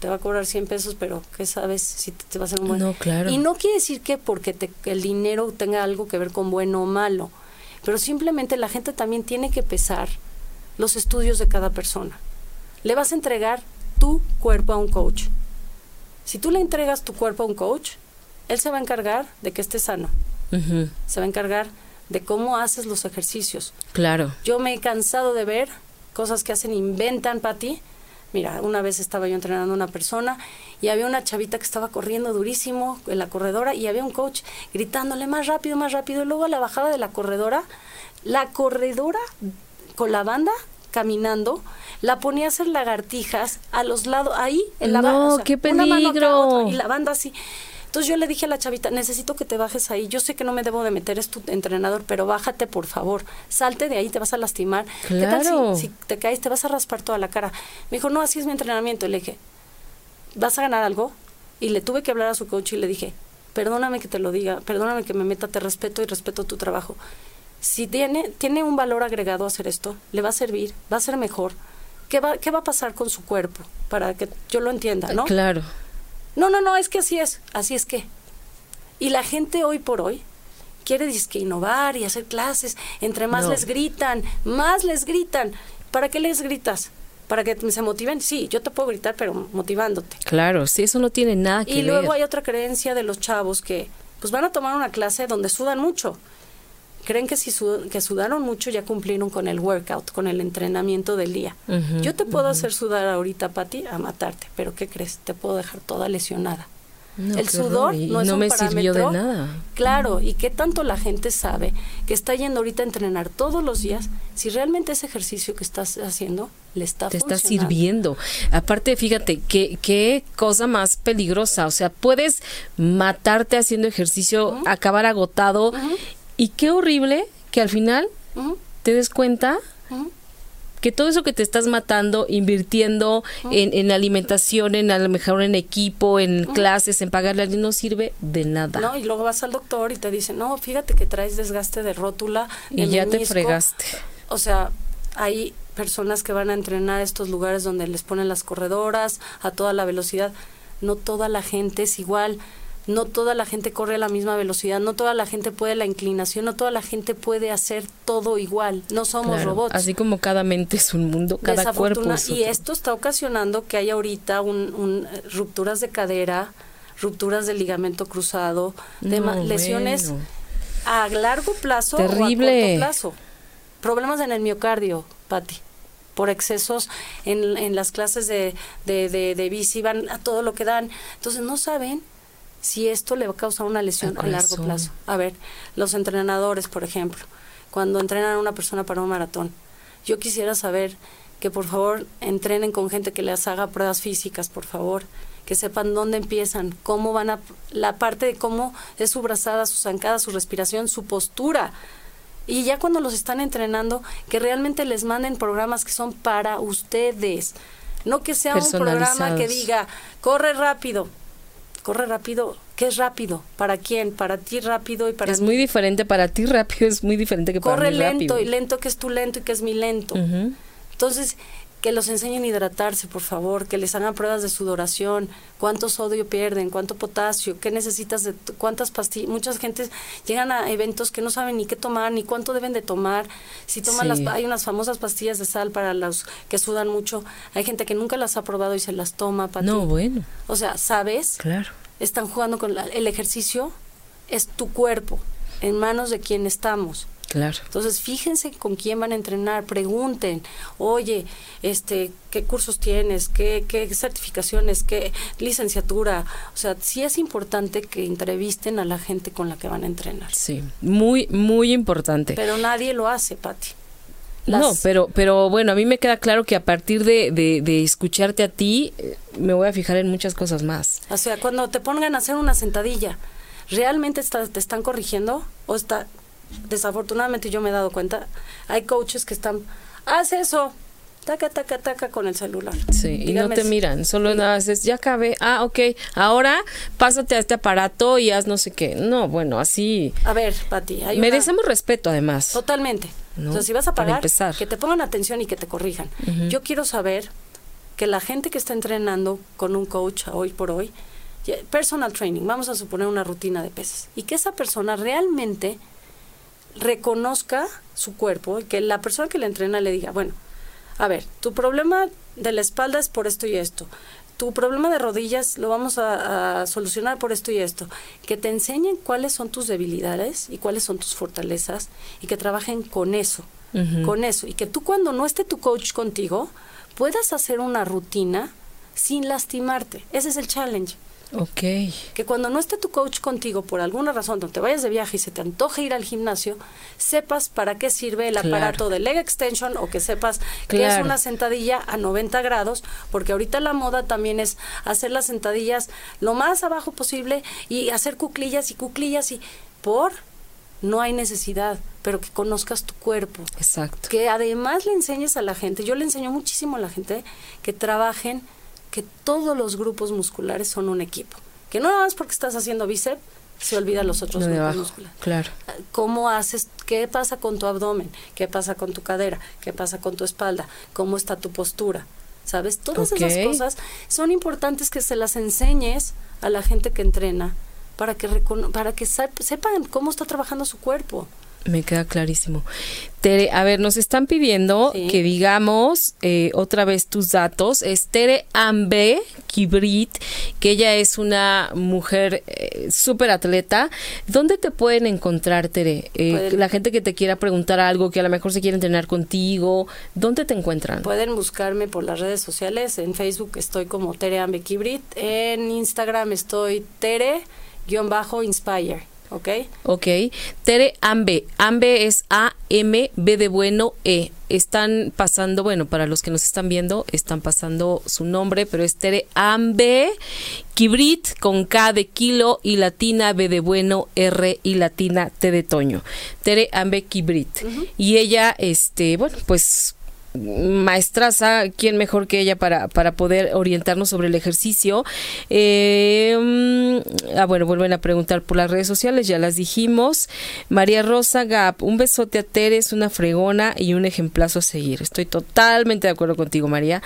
te va a cobrar 100 pesos, pero ¿qué sabes si te, te va a hacer un buen? No, claro. Y no quiere decir que porque te- el dinero tenga algo que ver con bueno o malo, pero simplemente la gente también tiene que pesar los estudios de cada persona. Le vas a entregar tu cuerpo a un coach. Si tú le entregas tu cuerpo a un coach, él se va a encargar de que estés sano, se va a encargar de cómo haces los ejercicios, Claro. yo me he cansado de ver cosas que hacen, inventan para ti. Mira, una vez estaba yo entrenando a una persona y había una chavita que estaba corriendo durísimo en la corredora y había un coach gritándole más rápido, más rápido. Y luego a la bajada de la corredora, la corredora con la banda caminando, la ponía a hacer lagartijas a los lados, ahí en la No, ba- o sea, qué una mano peligro. otra, y la banda así. Entonces yo le dije a la chavita, necesito que te bajes ahí. Yo sé que no me debo de meter, es tu entrenador, pero bájate por favor. Salte de ahí, te vas a lastimar. ¿Qué tal Claro. si, si te caes, te vas a raspar toda la cara? Me dijo, no, así es mi entrenamiento. Y le dije, ¿vas a ganar algo? Y le tuve que hablar a su coach y le dije, perdóname que te lo diga, perdóname que me meta, te respeto y respeto tu trabajo. Si tiene, tiene un valor agregado hacer esto, le va a servir, va a ser mejor. ¿Qué va, ¿Qué va a pasar con su cuerpo? Para que yo lo entienda, ¿no? Claro. No, no, no, es que así es, así es que. Y la gente hoy por hoy quiere disque innovar y hacer clases, entre más No. les gritan, más les gritan. ¿Para qué les gritas? ¿Para que se motiven? Sí, yo te puedo gritar, pero motivándote. Claro, sí, eso no tiene nada que Y luego ver. hay otra creencia de los chavos que pues van a tomar una clase donde sudan mucho. Creen que si su- que sudaron mucho ya cumplieron con el workout, con el entrenamiento del día. Yo te puedo hacer sudar ahorita, Pati, a matarte, pero ¿qué crees? Te puedo dejar toda lesionada. No, el sudor y no es un me sirvió de parámetro. nada. Claro, y qué tanto la gente sabe que está yendo ahorita a entrenar todos los días, si realmente ese ejercicio que estás haciendo le está te está sirviendo. Aparte, fíjate, qué, qué cosa más peligrosa. O sea, puedes matarte haciendo ejercicio, acabar agotado. Y qué horrible que al final te des cuenta que todo eso que te estás matando, invirtiendo en, en alimentación, en a lo mejor en equipo, en clases, en pagarle a alguien, no sirve de nada. No, y luego vas al doctor y te dice, no, fíjate que traes desgaste de rótula. de y ya te menisco". fregaste. O sea, hay personas que van a entrenar a estos lugares donde les ponen las corredoras a toda la velocidad. No toda la gente es igual. No toda la gente corre a la misma velocidad, no toda la gente puede la inclinación, no toda la gente puede hacer todo igual. No somos Claro, robots. Así como cada mente es un mundo, cada cuerpo es y otro. esto está ocasionando que haya ahorita un, un, eh, rupturas de cadera, rupturas del ligamento cruzado, No, lesiones bueno. a largo plazo o Terrible. a corto plazo. Problemas en el miocardio, Patti, por excesos en, en las clases de, de, de, de bici, van a todo lo que dan. Entonces no saben si esto le va a causar una lesión Al a largo plazo. A ver, los entrenadores, por ejemplo, cuando entrenan a una persona para un maratón, yo quisiera saber que por favor entrenen con gente que les haga pruebas físicas, por favor, que sepan dónde empiezan, cómo van a, la parte de cómo es su brazada, su zancada, su respiración, su postura. Y ya cuando los están entrenando, que realmente les manden programas que son para ustedes. No que sea un programa que diga, corre rápido. Corre rápido. ¿Qué es rápido? ¿Para quién? Para ti rápido y para Es muy diferente. Para ti rápido es muy diferente que para corre mí lento y lento que es tu lento y que es mi lento. Entonces, que los enseñen a hidratarse, por favor, que les hagan pruebas de sudoración, cuánto sodio pierden, cuánto potasio, qué necesitas de cuántas pastillas. Muchas gentes llegan a eventos que no saben ni qué tomar, ni cuánto deben de tomar. Si toman las hay unas famosas pastillas de sal para los que sudan mucho. Hay gente que nunca las ha probado y se las toma para No, bueno. O sea, ¿sabes? Claro. Están jugando con el ejercicio es tu cuerpo en manos de quien estamos. Claro. Entonces, fíjense con quién van a entrenar, pregunten, oye, este, ¿qué cursos tienes? ¿Qué, qué certificaciones? ¿Qué licenciatura? O sea, sí es importante que entrevisten a la gente con la que van a entrenar. Sí, muy, muy importante. Pero nadie lo hace, Patti. No, pero, pero bueno, a mí me queda claro que a partir de, de, escucharte a ti, eh, me voy a fijar en muchas cosas más. O sea, cuando te pongan a hacer una sentadilla, ¿realmente te están corrigiendo? ¿O está, desafortunadamente yo me he dado cuenta, hay coaches que están, haz eso, taca, taca, taca con el celular. Sí, y no te miran, solo nada haces, ya acabé, ah, ok, ahora pásate a este aparato y haz no sé qué. No, bueno, así. A ver, Pati, merecemos respeto además. Totalmente. Entonces, si vas a pagar, que te pongan atención y que te corrijan. Yo quiero saber que la gente que está entrenando con un coach hoy por hoy, personal training, vamos a suponer una rutina de peces, y que esa persona realmente reconozca su cuerpo y que la persona que le entrena le diga, bueno, a ver, tu problema de la espalda es por esto y esto. Tu problema de rodillas lo vamos a, solucionar por esto y esto. Que te enseñen cuáles son tus debilidades y cuáles son tus fortalezas y que trabajen con eso, con eso. Y que tú cuando no esté tu coach contigo, puedas hacer una rutina sin lastimarte. Ese es el challenge. Ok. Que cuando no esté tu coach contigo por alguna razón, no te vayas de viaje y se te antoje ir al gimnasio, sepas para qué sirve el aparato de leg extension o que sepas que es una sentadilla a 90 grados, porque ahorita la moda también es hacer las sentadillas lo más abajo posible y hacer cuclillas y cuclillas y por no hay necesidad, pero que conozcas tu cuerpo. Exacto. Que además le enseñes a la gente, yo le enseño muchísimo a la gente que trabajen que todos los grupos musculares son un equipo. Que no nada más porque estás haciendo bíceps, se olvidan los otros grupos musculares. Claro. ¿Cómo haces? ¿Qué pasa con tu abdomen? ¿Qué pasa con tu cadera? ¿Qué pasa con tu espalda? ¿Cómo está tu postura? ¿Sabes? Todas esas cosas son importantes que se las enseñes a la gente que entrena para que, para que sepan cómo está trabajando su cuerpo. Me queda clarísimo. Tere, a ver, nos están pidiendo que digamos eh, otra vez tus datos. Es Tere Ambe Kibrit, que ella es una mujer eh, súper atleta. ¿Dónde te pueden encontrar, Tere? Eh, la gente que te quiera preguntar algo, que a lo mejor se quiere entrenar contigo, ¿dónde te encuentran? Pueden buscarme por las redes sociales. En Facebook estoy como Tere Ambe Kibrit. En Instagram estoy Tere-Inspire. ¿Ok? Ok. Tere Ambe. Ambe es A-M, B de bueno, E. Están pasando, bueno, para los que nos están viendo, están pasando su nombre, pero es Tere Ambe Kibrit con K de kilo y latina B de bueno, R y latina T de Toño. Tere Ambe Kibrit. Y ella, este, bueno, pues maestraza, ¿quién mejor que ella para, para poder orientarnos sobre el ejercicio? Eh, mm, ah, bueno, vuelven a preguntar por las redes sociales, ya las dijimos. María Rosa Gap, un besote a Tere, es una fregona y un ejemplazo a seguir. Estoy totalmente de acuerdo contigo, María.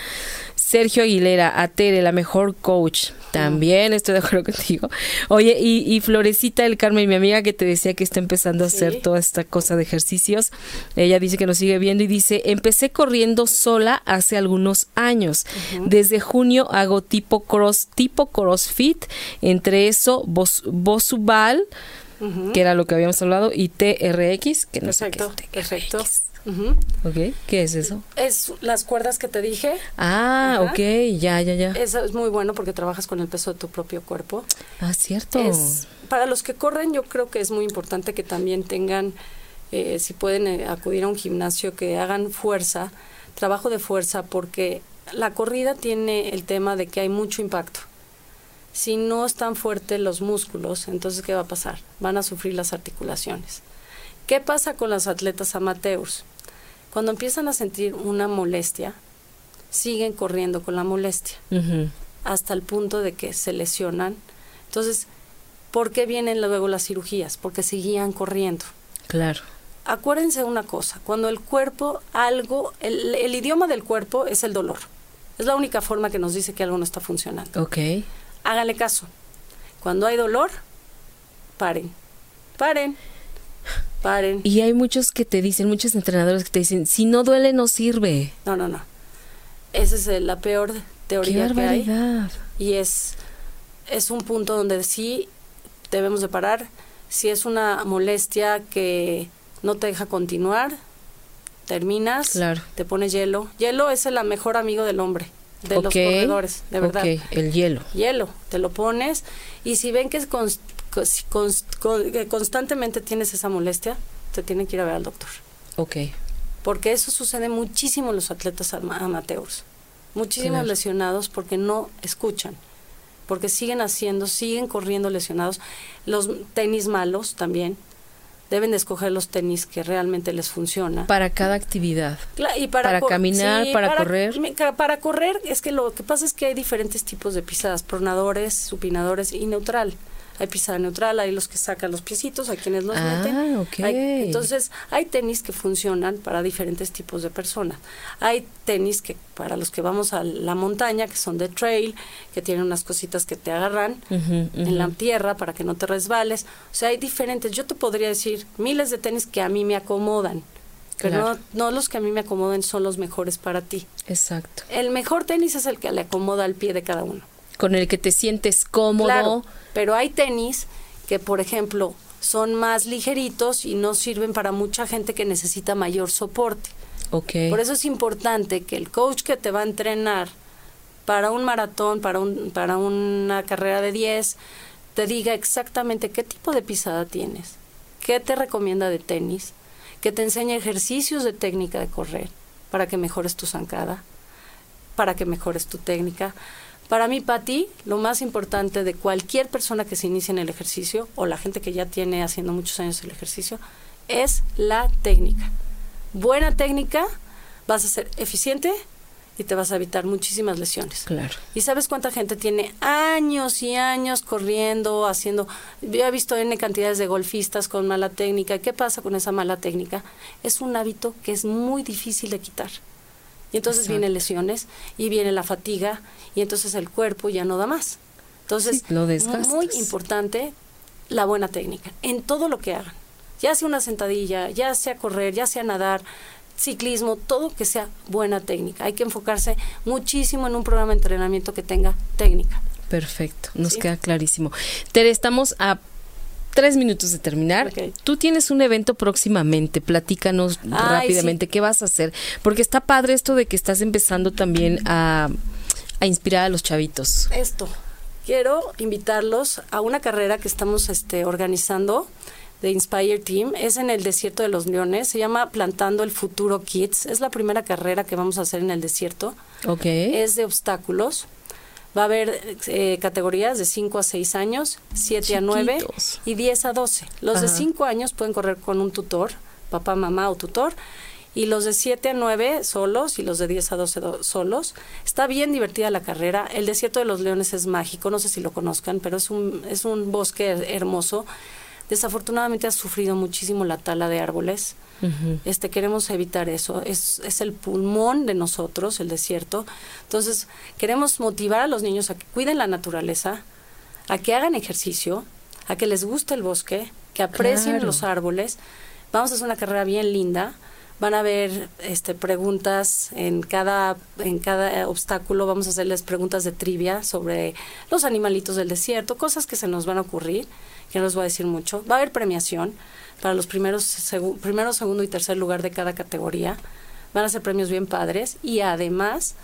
Sergio Aguilera, a Tere, la mejor coach. También estoy de acuerdo contigo. Oye, y, Florecita del Carmen, mi amiga que te decía que está empezando a hacer toda esta cosa de ejercicios, ella dice que nos sigue viendo y dice, empecé corriendo sola hace algunos años. Desde junio hago tipo cross, tipo crossfit, entre eso, Bosubal, que era lo que habíamos hablado, y TRX, que no sé qué es Perfecto. ¿Qué es eso? Es las cuerdas que te dije. Ah, ok, ya, ya, ya. Eso es muy bueno porque trabajas con el peso de tu propio cuerpo. Ah, cierto. para los que corren, yo creo que es muy importante que también tengan, eh, si pueden eh, acudir a un gimnasio, que hagan fuerza, trabajo de fuerza, porque la corrida tiene el tema de que hay mucho impacto. Si no están fuertes los músculos, entonces ¿qué va a pasar? Van a sufrir las articulaciones ¿Qué pasa con las atletas amateurs? Cuando empiezan a sentir una molestia, siguen corriendo con la molestia hasta el punto de que se lesionan. Entonces, ¿por qué vienen luego las cirugías? Porque seguían corriendo. Claro. Acuérdense una cosa, cuando el cuerpo, algo, el, el idioma del cuerpo es el dolor. Es la única forma que nos dice que algo no está funcionando. Ok. Hágale caso. Cuando hay dolor, paren. Paren. Paren. Y hay muchos que te dicen, muchos entrenadores que te dicen, si no duele no sirve. No, no, no. Esa es la peor teoría Qué que hay. Y es, es un punto donde sí debemos de parar. Si es una molestia que no te deja continuar, terminas, Claro. te pones hielo. Hielo es el mejor amigo del hombre, de los Ok, corredores, de verdad. Ok, el hielo. Hielo, te lo pones y si ven que, es que constantemente tienes esa molestia, te tienen que ir a ver al doctor. Ok. Porque eso sucede muchísimo en los atletas ama- amateurs. Muchísimos Claro. lesionados porque no escuchan. Porque siguen haciendo, siguen corriendo lesionados. Los tenis malos también. Deben de escoger los tenis que realmente les funciona. Para cada actividad. Y para caminar, para correr. Para correr es que lo que pasa es que hay diferentes tipos de pisadas, pronadores, supinadores y neutral. Hay pisada neutral, hay los que sacan los piecitos, hay quienes los Ah, meten. ok. Hay- entonces, hay tenis que funcionan para diferentes tipos de personas. Hay tenis que para los que vamos a la montaña, que son de trail, que tienen unas cositas que te agarran en la tierra para que no te resbales. O sea, hay diferentes. Yo te podría decir miles de tenis que a mí me acomodan. Pero Claro. no, no los que a mí me acomoden son los mejores para ti. Exacto. El mejor tenis es el que le acomoda al pie de cada uno. Con el que te sientes cómodo. Claro, pero hay tenis que, por ejemplo, son más ligeritos y no sirven para mucha gente que necesita mayor soporte. Ok. Por eso es importante que el coach que te va a entrenar para un maratón, para, un, para una carrera de 10, te diga exactamente qué tipo de pisada tienes, qué te recomienda de tenis, que te enseñe ejercicios de técnica de correr para que mejores tu zancada, para que mejores tu técnica. Para mí, Pati, lo más importante de cualquier persona que se inicie en el ejercicio o la gente que ya tiene haciendo muchos años el ejercicio es la técnica. Buena técnica, vas a ser eficiente y te vas a evitar muchísimas lesiones. Claro. ¿Y sabes cuánta gente tiene años y años corriendo, haciendo... Yo he visto N cantidades de golfistas con mala técnica. ¿Qué pasa con esa mala técnica? Es un hábito que es muy difícil de quitar. Y entonces Exacto. vienen lesiones y viene la fatiga y entonces el cuerpo ya no da más. Entonces, Sí, lo muy importante la buena técnica en todo lo que hagan. Ya sea una sentadilla, ya sea correr, ya sea nadar, ciclismo, todo que sea buena técnica. Hay que enfocarse muchísimo en un programa de entrenamiento que tenga técnica. Perfecto. Nos Sí. queda clarísimo. Tere, estamos a tres minutos de terminar. Tú tienes un evento próximamente. Platícanos Ay, rápidamente qué vas a hacer. Porque está padre esto de que estás empezando también a, a inspirar a los chavitos. Esto, quiero invitarlos a una carrera que estamos este, organizando de Inspire Team. Es en el desierto de los leones. Se llama Plantando el Futuro Kids. Es la primera carrera que vamos a hacer en el desierto. Ok. Es de obstáculos. Va a haber eh, categorías de 5 a 6 años, 7 a 9 Chiquitos. y 10 a 12. Los de Ajá. 5 años pueden correr con un tutor, papá, mamá o tutor. Y los de 7 a 9 solos y los de 10 a 12 do- solos. Está bien divertida la carrera. El desierto de los leones es mágico. No sé si lo conozcan, pero es un, es un bosque hermoso. Desafortunadamente ha sufrido muchísimo la tala de árboles. Este, queremos evitar eso. Es, es el pulmón de nosotros, el desierto. Entonces, queremos motivar a los niños a que cuiden la naturaleza, a que hagan ejercicio, a que les guste el bosque, que aprecien Claro. los árboles. Vamos a hacer una carrera bien linda. Van a haber este, preguntas en cada, en cada obstáculo. Vamos a hacerles preguntas de trivia sobre los animalitos del desierto, cosas que se nos van a ocurrir, que no les voy a decir mucho. Va a haber premiación para los primeros, segu- primero, segundo y tercer lugar de cada categoría. Van a ser premios bien padres y además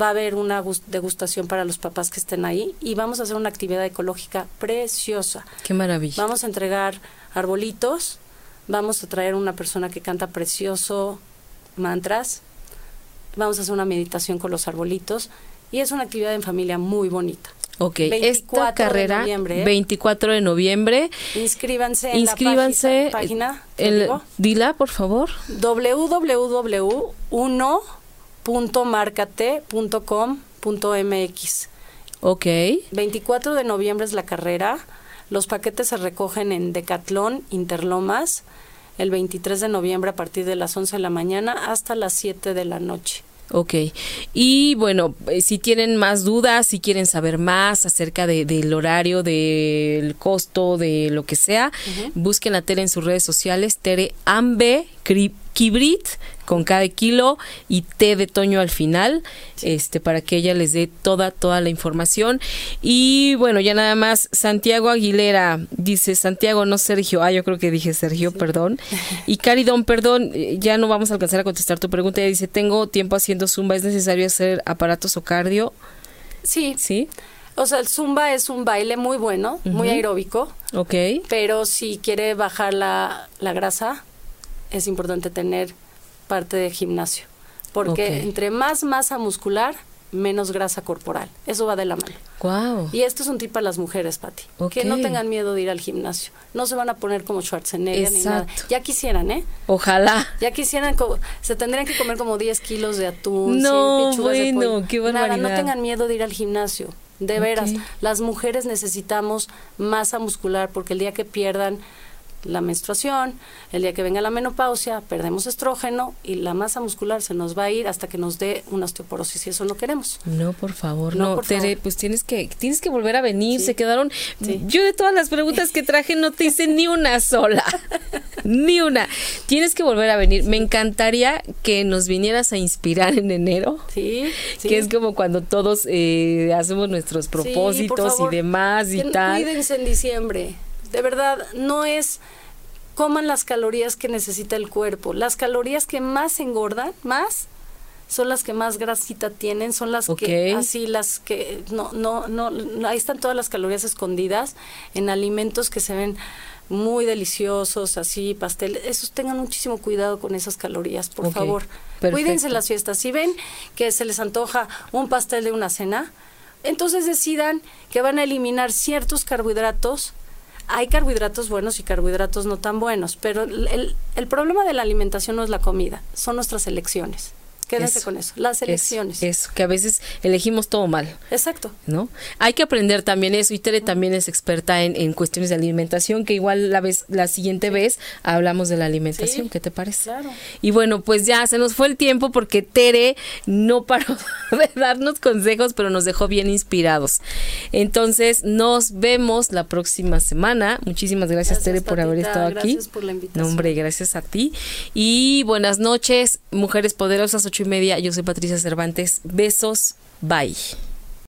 va a haber una gus- degustación para los papás que estén ahí y vamos a hacer una actividad ecológica preciosa. Qué maravilla. Vamos a entregar arbolitos, vamos a traer una persona que canta precioso mantras, vamos a hacer una meditación con los arbolitos y es una actividad en familia muy bonita. Ok, esta carrera, de noviembre, 24 ¿eh? de noviembre. Inscríbanse en Inscríbanse la página. El, dila, por favor. www.1.marcate.com.mx. Ok. 24 de noviembre es la carrera. Los paquetes se recogen en Decatlón, Interlomas, el 23 de noviembre a partir de las 11 de la mañana hasta las 7 de la noche. Ok. Y bueno, eh, si tienen más dudas, si quieren saber más acerca de, del horario, del costo, de lo que sea, busquen a Tere en sus redes sociales, Tere Ambe Kibrit con cada kilo y té de toño al final, este para que ella les dé toda toda la información y bueno, ya nada más Santiago Aguilera dice Santiago no Sergio, ah yo creo que dije Sergio, perdón. <laughs> Y Caridón, perdón, ya no vamos a alcanzar a contestar tu pregunta, ella dice, "Tengo tiempo haciendo zumba, ¿es necesario hacer aparatos o cardio?" Sí. Sí. O sea, el zumba es un baile muy bueno, muy aeróbico. Ok. Pero si quiere bajar la, la grasa, es importante tener parte de gimnasio, porque entre más masa muscular, menos grasa corporal. Eso va de la mano. Wow. Y esto es un tip para las mujeres, Pati. Que no tengan miedo de ir al gimnasio. No se van a poner como Schwarzenegger ni nada. Ya quisieran, ¿eh? Ojalá. Ya quisieran, se tendrían que comer como 10 kilos de atún, no, bueno, qué Nada, no tengan miedo de ir al gimnasio. De veras, las mujeres necesitamos masa muscular porque el día que pierdan la menstruación, el día que venga la menopausia, perdemos estrógeno y la masa muscular se nos va a ir hasta que nos dé una osteoporosis y eso no queremos. No, por favor, no, Tere, pues tienes que tienes que volver a venir, se quedaron yo de todas las preguntas que traje no te hice ni una sola. <laughs> ni una. Tienes que volver a venir. Me encantaría que nos vinieras a inspirar en enero. Sí. Que es como cuando todos eh, hacemos nuestros propósitos y demás y tal. Cuídense en diciembre de verdad, no es coman las calorías que necesita el cuerpo. Las calorías que más engordan, más, son las que más grasita tienen, son las que así las que no no no ahí están todas las calorías escondidas en alimentos que se ven muy deliciosos, así pastel, esos tengan muchísimo cuidado con esas calorías, por favor. Cuídense las fiestas. Si ven que se les antoja un pastel de una cena, entonces decidan que van a eliminar ciertos carbohidratos hay carbohidratos buenos y carbohidratos no tan buenos, pero el, el problema de la alimentación no es la comida, son nuestras elecciones. Quédense con eso, las elecciones. Es, que a veces elegimos todo mal. Exacto. ¿No? Hay que aprender también eso. Y Tere también es experta en, en, cuestiones de alimentación, que igual la vez la siguiente vez hablamos de la alimentación. ¿Qué te parece? Claro. Y bueno, pues ya se nos fue el tiempo porque Tere no paró <laughs> de darnos consejos, pero nos dejó bien inspirados. Entonces, nos vemos la próxima semana. Muchísimas gracias, Tere, por haber estado aquí. Gracias por la invitación. hombre, gracias a ti. Y buenas noches, mujeres poderosas y media. Yo soy Patricia Cervantes. Besos. Bye.